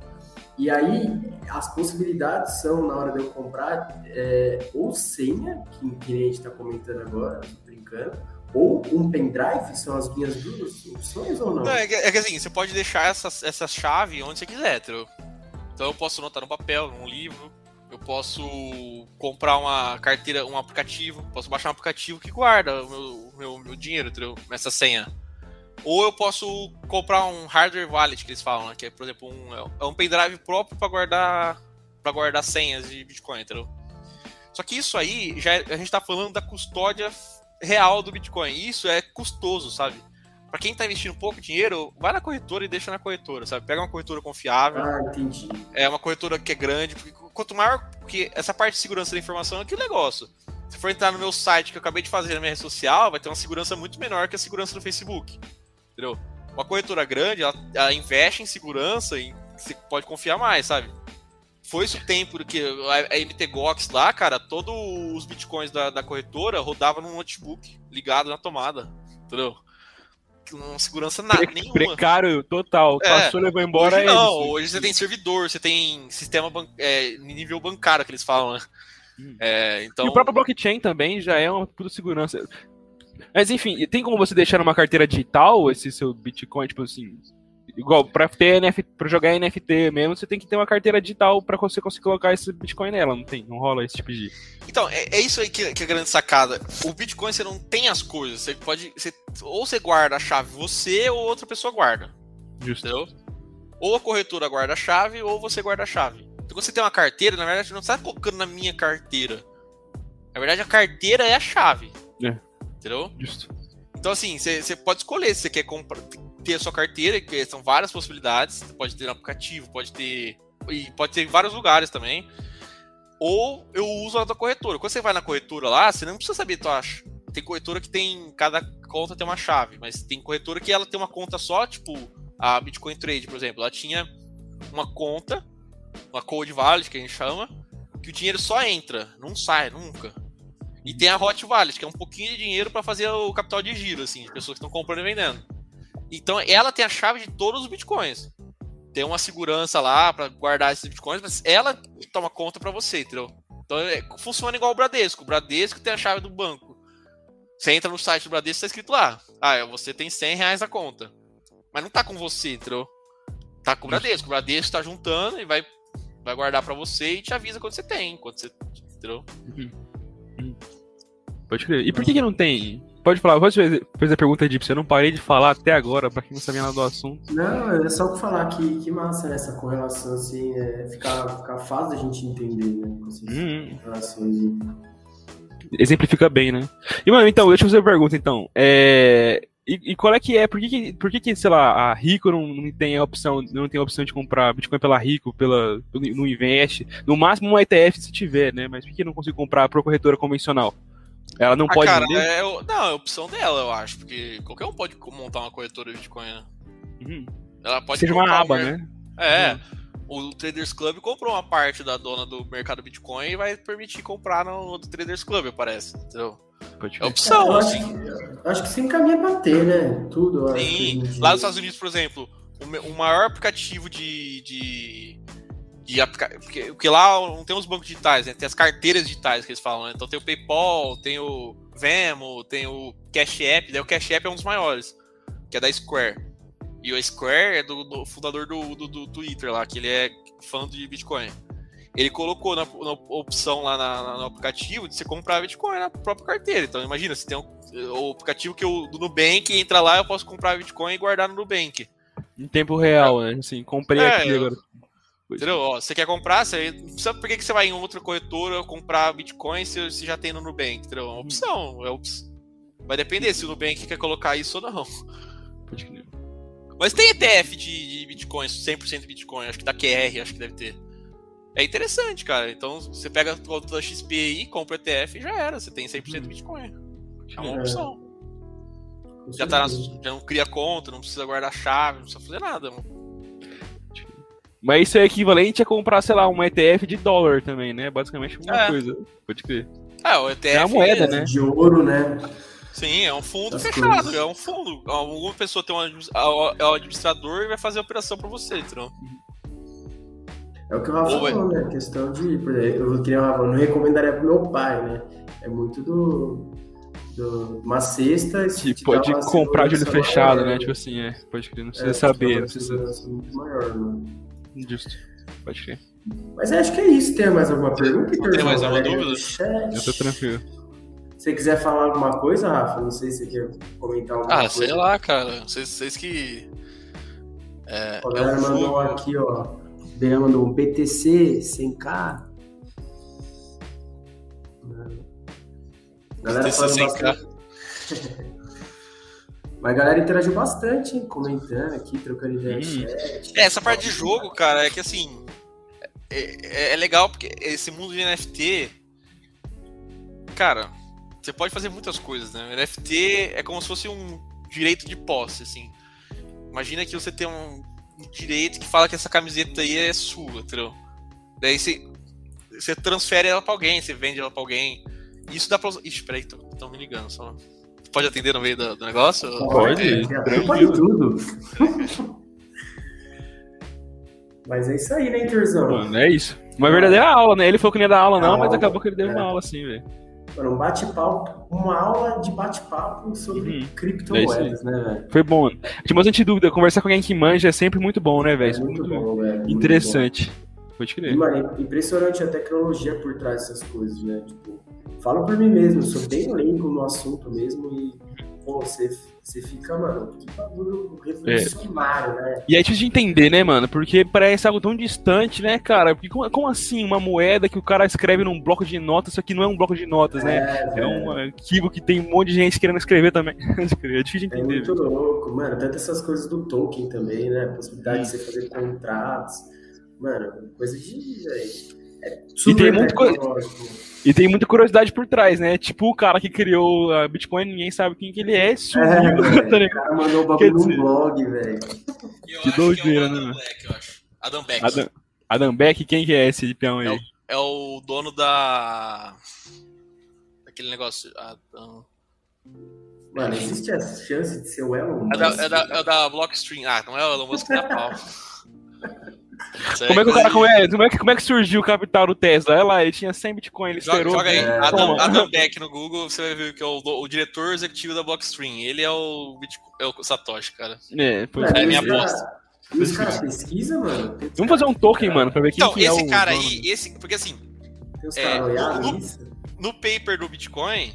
E aí, as possibilidades são, na hora de eu comprar, é, ou senha, que, que a gente está comentando agora, brincando, ou um pendrive, são as minhas duas opções ou não? não é, que, é, que, assim, você pode deixar essa, essa chave onde você quiser, entendeu? Então eu posso anotar no papel, num livro, eu posso comprar uma carteira, um aplicativo, posso baixar um aplicativo que guarda o meu, meu, meu dinheiro, entendeu? Essa senha. Ou eu posso comprar um hardware wallet que eles falam, né? Que é, por exemplo, um, é um pendrive próprio para guardar para guardar senhas de Bitcoin, entendeu? Só que isso aí, já é, a gente está falando da custódia real do Bitcoin. Isso é custoso, sabe? Para quem tá investindo pouco dinheiro, vai na corretora e deixa na corretora, sabe? Pega uma corretora confiável. Ah, entendi. É uma corretora que é grande, porque quanto maior, porque essa parte de segurança da informação é que negócio. Se for entrar no meu site que eu acabei de fazer na minha rede social, vai ter uma segurança muito menor que a segurança do Facebook. Entendeu? Uma corretora grande, ela, ela investe em segurança e você pode confiar mais, sabe? Foi isso o tempo que a, a MTGOX lá, cara, todos os bitcoins da, da corretora rodavam no notebook ligado na tomada, entendeu? Não segurança nada, Pre nenhuma. Precário total. É, Passou, levou embora. Hoje não, é hoje você tem servidor, você tem sistema ban é, nível bancário que eles falam, né? Hum. É, então... E o próprio blockchain também já é uma puta segurança. Mas enfim, tem como você deixar numa carteira digital esse seu Bitcoin, tipo assim, igual para ter NFT, para jogar NFT mesmo, você tem que ter uma carteira digital para você conseguir colocar esse Bitcoin nela, não tem, não rola esse tipo de. Então, é, é isso aí que, que é a grande sacada. O Bitcoin você não tem as coisas, você pode, você, ou você guarda a chave você ou outra pessoa guarda. Justo. Entendeu? Ou a corretora guarda a chave ou você guarda a chave. Então, quando você tem uma carteira, na verdade, não está colocando na minha carteira. Na verdade, a carteira é a chave. É. Entendeu? Justo. Então, assim, você pode escolher se você quer comprar, ter a sua carteira, que são várias possibilidades. Você pode ter no aplicativo, pode ter. E pode ter em vários lugares também. Ou eu uso a da corretora. Quando você vai na corretora lá, você não precisa saber tua. Tem corretora que tem. Cada conta tem uma chave, mas tem corretora que ela tem uma conta só, tipo, a Bitcoin Trade, por exemplo. Ela tinha uma conta, uma Code Wallet, que a gente chama, que o dinheiro só entra, não sai nunca. E tem a Hot Wallet, que é um pouquinho de dinheiro para fazer o capital de giro, assim, de pessoas que estão comprando e vendendo. Então ela tem a chave de todos os bitcoins. Tem uma segurança lá para guardar esses bitcoins, mas ela toma conta para você, entendeu? Então é, funciona igual o Bradesco. O Bradesco tem a chave do banco. Você entra no site do Bradesco, tá escrito lá. Ah, você tem 100 reais na conta. Mas não tá com você, entendeu? Tá com o Bradesco. O Bradesco tá juntando e vai, vai guardar para você e te avisa quando você tem. Quando você. Entendeu? Uhum. Pode crer. E por que, que não tem? Pode falar, pode fazer a pergunta, Edip. Eu não parei de falar até agora, pra quem não sabia nada do assunto. Não, é só falar que, que massa essa correlação, assim, é, ficar, ficar fácil da gente entender, né? Com essas hum. relações. Exemplifica bem, né? E, mano, então, deixa eu fazer uma pergunta, então. É... E, e, qual é que é? Por que, que, por que, que sei lá, a Rico não, não, tem a opção, não tem a opção de comprar Bitcoin pela Rico, pela, no Invest? No máximo um ETF se tiver, né? Mas por que não consigo comprar por corretora convencional? Ela não ah, pode cara, é, não, é opção dela, eu acho, porque qualquer um pode montar uma corretora de Bitcoin, né? Uhum. Ela pode Seja uma aba, né? É. Uhum. o Traders Club comprou uma parte da dona do mercado Bitcoin e vai permitir comprar no do Traders Club, parece. Entendeu? É opção, eu assim. Acho, eu acho que se encaminha pra ter, né? Tudo. Sim, lá nos Estados Unidos, por exemplo, o, maior aplicativo de. de, de porque, porque, lá não tem os bancos digitais, né? Tem as carteiras digitais que eles falam, né? Então tem o PayPal, tem o Venmo, tem o Cash App, daí o Cash App é um dos maiores, que é da Square. E o Square é do, do fundador do, do, do, Twitter lá, que ele é fã de Bitcoin. Ele colocou na, na opção lá na, no aplicativo de você comprar Bitcoin na própria carteira. Então imagina, se tem um, o aplicativo que eu, do Nubank, entra lá, eu posso comprar Bitcoin e guardar no Nubank. Em tempo real, né? Assim, comprei é, aqui agora. Entendeu? Ó, você quer comprar, você sabe por que, que você vai em outra corretora comprar Bitcoin se você já tem no Nubank? Entendeu? É uma opção. É op... Vai depender se o Nubank quer colocar isso ou não. Pode crer. Mas tem ETF de, de Bitcoin, 100% Bitcoin, acho que da QR, acho que deve ter. É interessante, cara. Então você pega o XP aí, compra o ETF e já era. Você tem 100% uhum. Bitcoin. É uma opção. Já, tá já não cria conta, não precisa guardar chave, não precisa fazer nada. Mas isso é equivalente a comprar, sei lá, um ETF de dólar também, né? Basicamente uma é. coisa. Pode crer. É, o ETF é a moeda, é né? De ouro, né? Sim, é um fundo fechado, coisas. é um fundo. Alguma pessoa tem um, é o administrador e vai fazer a operação para você, então. É o que o Rafa Ou falou, é... né? A questão de. Por exemplo, eu queria, eu não recomendaria pro meu pai, né? É muito do. do uma cesta. Que pode comprar de olho fechado, né? Tipo assim, é. Pode crer, não precisa é, saber. Não precisa. muito maior, né? Justo. Pode crer. Mas acho que é isso. Tem mais alguma pergunta? Tem mais alguma dúvida? Eu tô tranquilo. Se você quiser falar alguma coisa, Rafa, não sei se você quer comentar alguma ah, coisa. Ah, sei lá, cara. Vocês, vocês que. É, o galera é um mandou jogo... aqui, ó. O Bela mandou um BTC 100k. Galera BTC 100k. [laughs] Mas a galera interagiu bastante, hein? comentando aqui, trocando ideia. Hum. É, essa parte de jogo, cara, é que assim. É, é, é legal porque esse mundo de NFT. Cara, você pode fazer muitas coisas, né? NFT é como se fosse um direito de posse, assim. Imagina que você tem um direito que fala que essa camiseta aí é sua, entendeu? Daí você, você transfere ela pra alguém, você vende ela pra alguém. Isso dá pra usar. Ixi, peraí, estão me ligando só. Pode atender no meio do, do negócio? Pode, pode, pode tudo. [laughs] Mas é isso aí, né, Interzão? Mano, é isso. Uma verdadeira aula, né? Ele falou que não ia dar aula, não, mas acabou que ele deu é. uma aula assim, velho um bate-papo, uma aula de bate-papo sobre uhum. criptomoedas, é né, velho? Foi bom. Tinha bastante dúvida. Conversar com alguém que manja é sempre muito bom, né, velho? É muito, muito bom, velho. Interessante. Pode crer. E, mano, impressionante a tecnologia por trás dessas coisas, né? Tipo, falo por mim mesmo, sou bem leigo no assunto mesmo e pô, você, você fica, mano, que bagulho revolucionário, é. né? E é difícil de entender, né, mano? Porque parece algo tão distante, né, cara? Porque como, como, assim uma moeda que o cara escreve num bloco de notas, isso aqui não é um bloco de notas, né? É, é um arquivo que tem um monte de gente querendo escrever também. [laughs] é difícil de é entender. É muito louco, mano. Tanto essas coisas do token também, né? A possibilidade de você fazer contratos. Mano, coisa de. É e tem muito coisa. E tem muita curiosidade por trás, né? Tipo o cara que criou a Bitcoin, ninguém sabe quem que ele é, sumiu. É, [laughs] tá o cara mandou o bagulho no blog, velho. Que doideira, né? Adam Beck. Adam, Adam Beck, quem que é esse peão aí? É o, é o dono da... Daquele negócio... Adam... Mano, existe a chance de ser o Elon Musk? É da, é da, é da Blockstream. Ah, não é o Elon Musk da pau. [laughs] Como é que o cara como é, como é, que, como é que surgiu o capital do Tesla? Olha lá, ele tinha 100 Bitcoin, ele joga, esperou. Joga aí, é. Adam, Adam, Beck no Google, você vai ver que é o, o diretor executivo da Blockstream. Ele é o, é o Satoshi, cara. É, pois é, é minha aposta. Os caras pesquisam, mano? Vamos fazer um token, mano, pra ver quem então, que é o... Então, esse cara aí, esse, porque assim... É, no, no, paper do Bitcoin,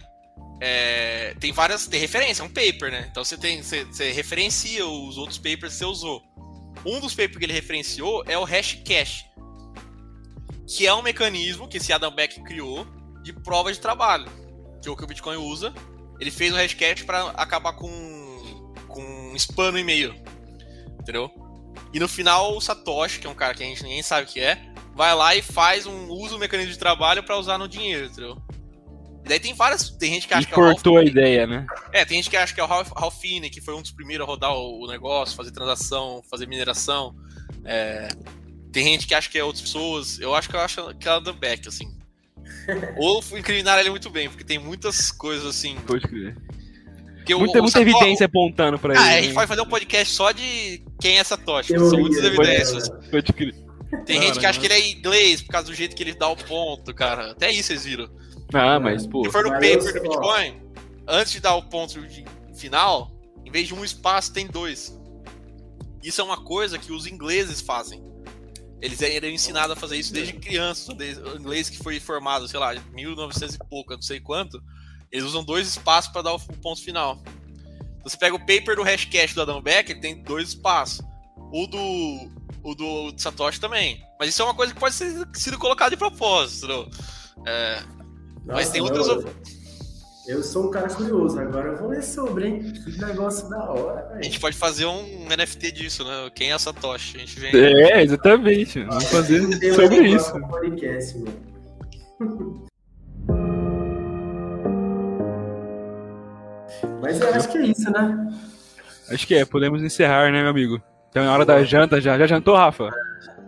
é, tem várias... Tem referência, é um paper, né? Então você, tem, você, você referencia os outros papers que você usou. Um dos papers que ele referenciou é o Hashcash, que é um mecanismo que esse Adam Beck criou de prova de trabalho, que é o que o Bitcoin usa. Ele fez o Hashcash para acabar com, com spam no e-mail, entendeu? E no final o Satoshi, que é um cara que a gente ninguém sabe o que é, vai lá e faz um usa o mecanismo de trabalho para usar no dinheiro, entendeu? E daí tem várias. Tem gente que acha e que é o cortou a ideia, né? É, tem gente que acha que é o Ralph, Ralph Finney, que foi um dos primeiros a rodar o, o negócio, fazer transação, fazer mineração. É, Tem gente que acha que é outras pessoas. Eu acho que eu acho que é a Beck, assim. [laughs] Ou incriminar ele muito bem, porque tem muitas coisas assim. Pode crer. Porque muita, o, muita o evidência apontando pra ah, ele. Ah, a gente vai fazer um podcast só de quem é essa tocha. São muitas evidências. Pode crer. Tem gente que acha que ele é inglês por causa do jeito que ele dá o ponto, cara. Até isso vocês viram. Ah, mas, pô. Se for no paper do Bitcoin, antes de dar o ponto final, em vez de um espaço, tem dois. Isso é uma coisa que os ingleses fazem. Eles eram ensinados a fazer isso desde criança. O inglês que foi formado, sei lá, 1900 e pouco, não sei quanto. Eles usam dois espaços para dar o ponto final. Você pega o paper do hashcash do Adam Beck, ele tem dois espaços. O do, o do Satoshi também. Mas isso é uma coisa que pode ser sido colocado de propósito. É, Nossa, mas tem outras. Eu, eu sou um cara curioso, agora eu vou ler sobre, hein? Que negócio da hora, véio. A gente pode fazer um NFT disso, né? Quem é a Satoshi? A gente vem. É, exatamente. Vamos fazer sobre isso. Podcast, mano. Mas eu acho que é isso, né? Acho que é, podemos encerrar, né, meu amigo? Então é hora da janta já. Já jantou, Rafa?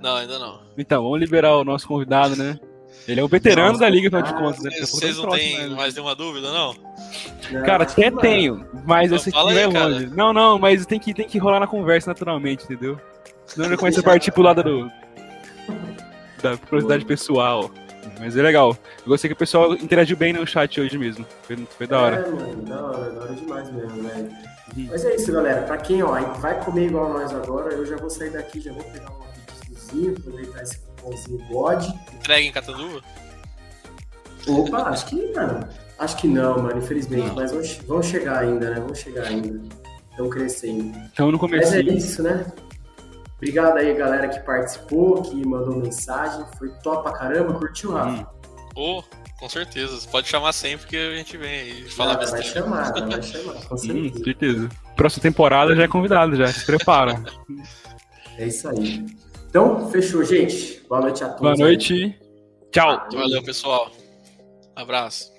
Não, ainda não. Então, vamos liberar o nosso convidado, né? Ele é um veterano Nossa, da liga, afinal de contas. Né? Vocês não têm né? mais nenhuma dúvida, não? Cara, até tenho, mas eu sei que vai longe. Não, não, mas tem que, tem que rolar na conversa naturalmente, entendeu? Senão já começa a partir pro lado do, da curiosidade pessoal. Mas é legal. Eu gostei que o pessoal interagiu bem no chat hoje mesmo. Foi, foi da hora. É, mano, da hora, da hora demais mesmo, velho. Uhum. Mas é isso, galera. Pra quem ó, vai comer igual nós agora, eu já vou sair daqui, já vou pegar um pizzazinho, aproveitar esse cupomzinho God. Entrega em Catanduva? Opa, acho que, mano. Acho que não, mano, infelizmente. Não. Mas vão, vão chegar ainda, né? Vão chegar ainda. Estão crescendo. Então no começo. Mas é isso, né? Obrigado aí, galera, que participou, que mandou mensagem. Foi top pra caramba. Curtiu, Rafa? Hum. Oh, com certeza. Você pode chamar sempre que a gente vem e fala besteira. Vai chamar, vai [laughs] chamar, com certeza. Hum, certeza. Próxima temporada já é convidado, já. Se prepara. é isso aí. Então, fechou, gente. Boa noite a todos. Boa noite. Aí. Tchau. Valeu, pessoal. Abraço.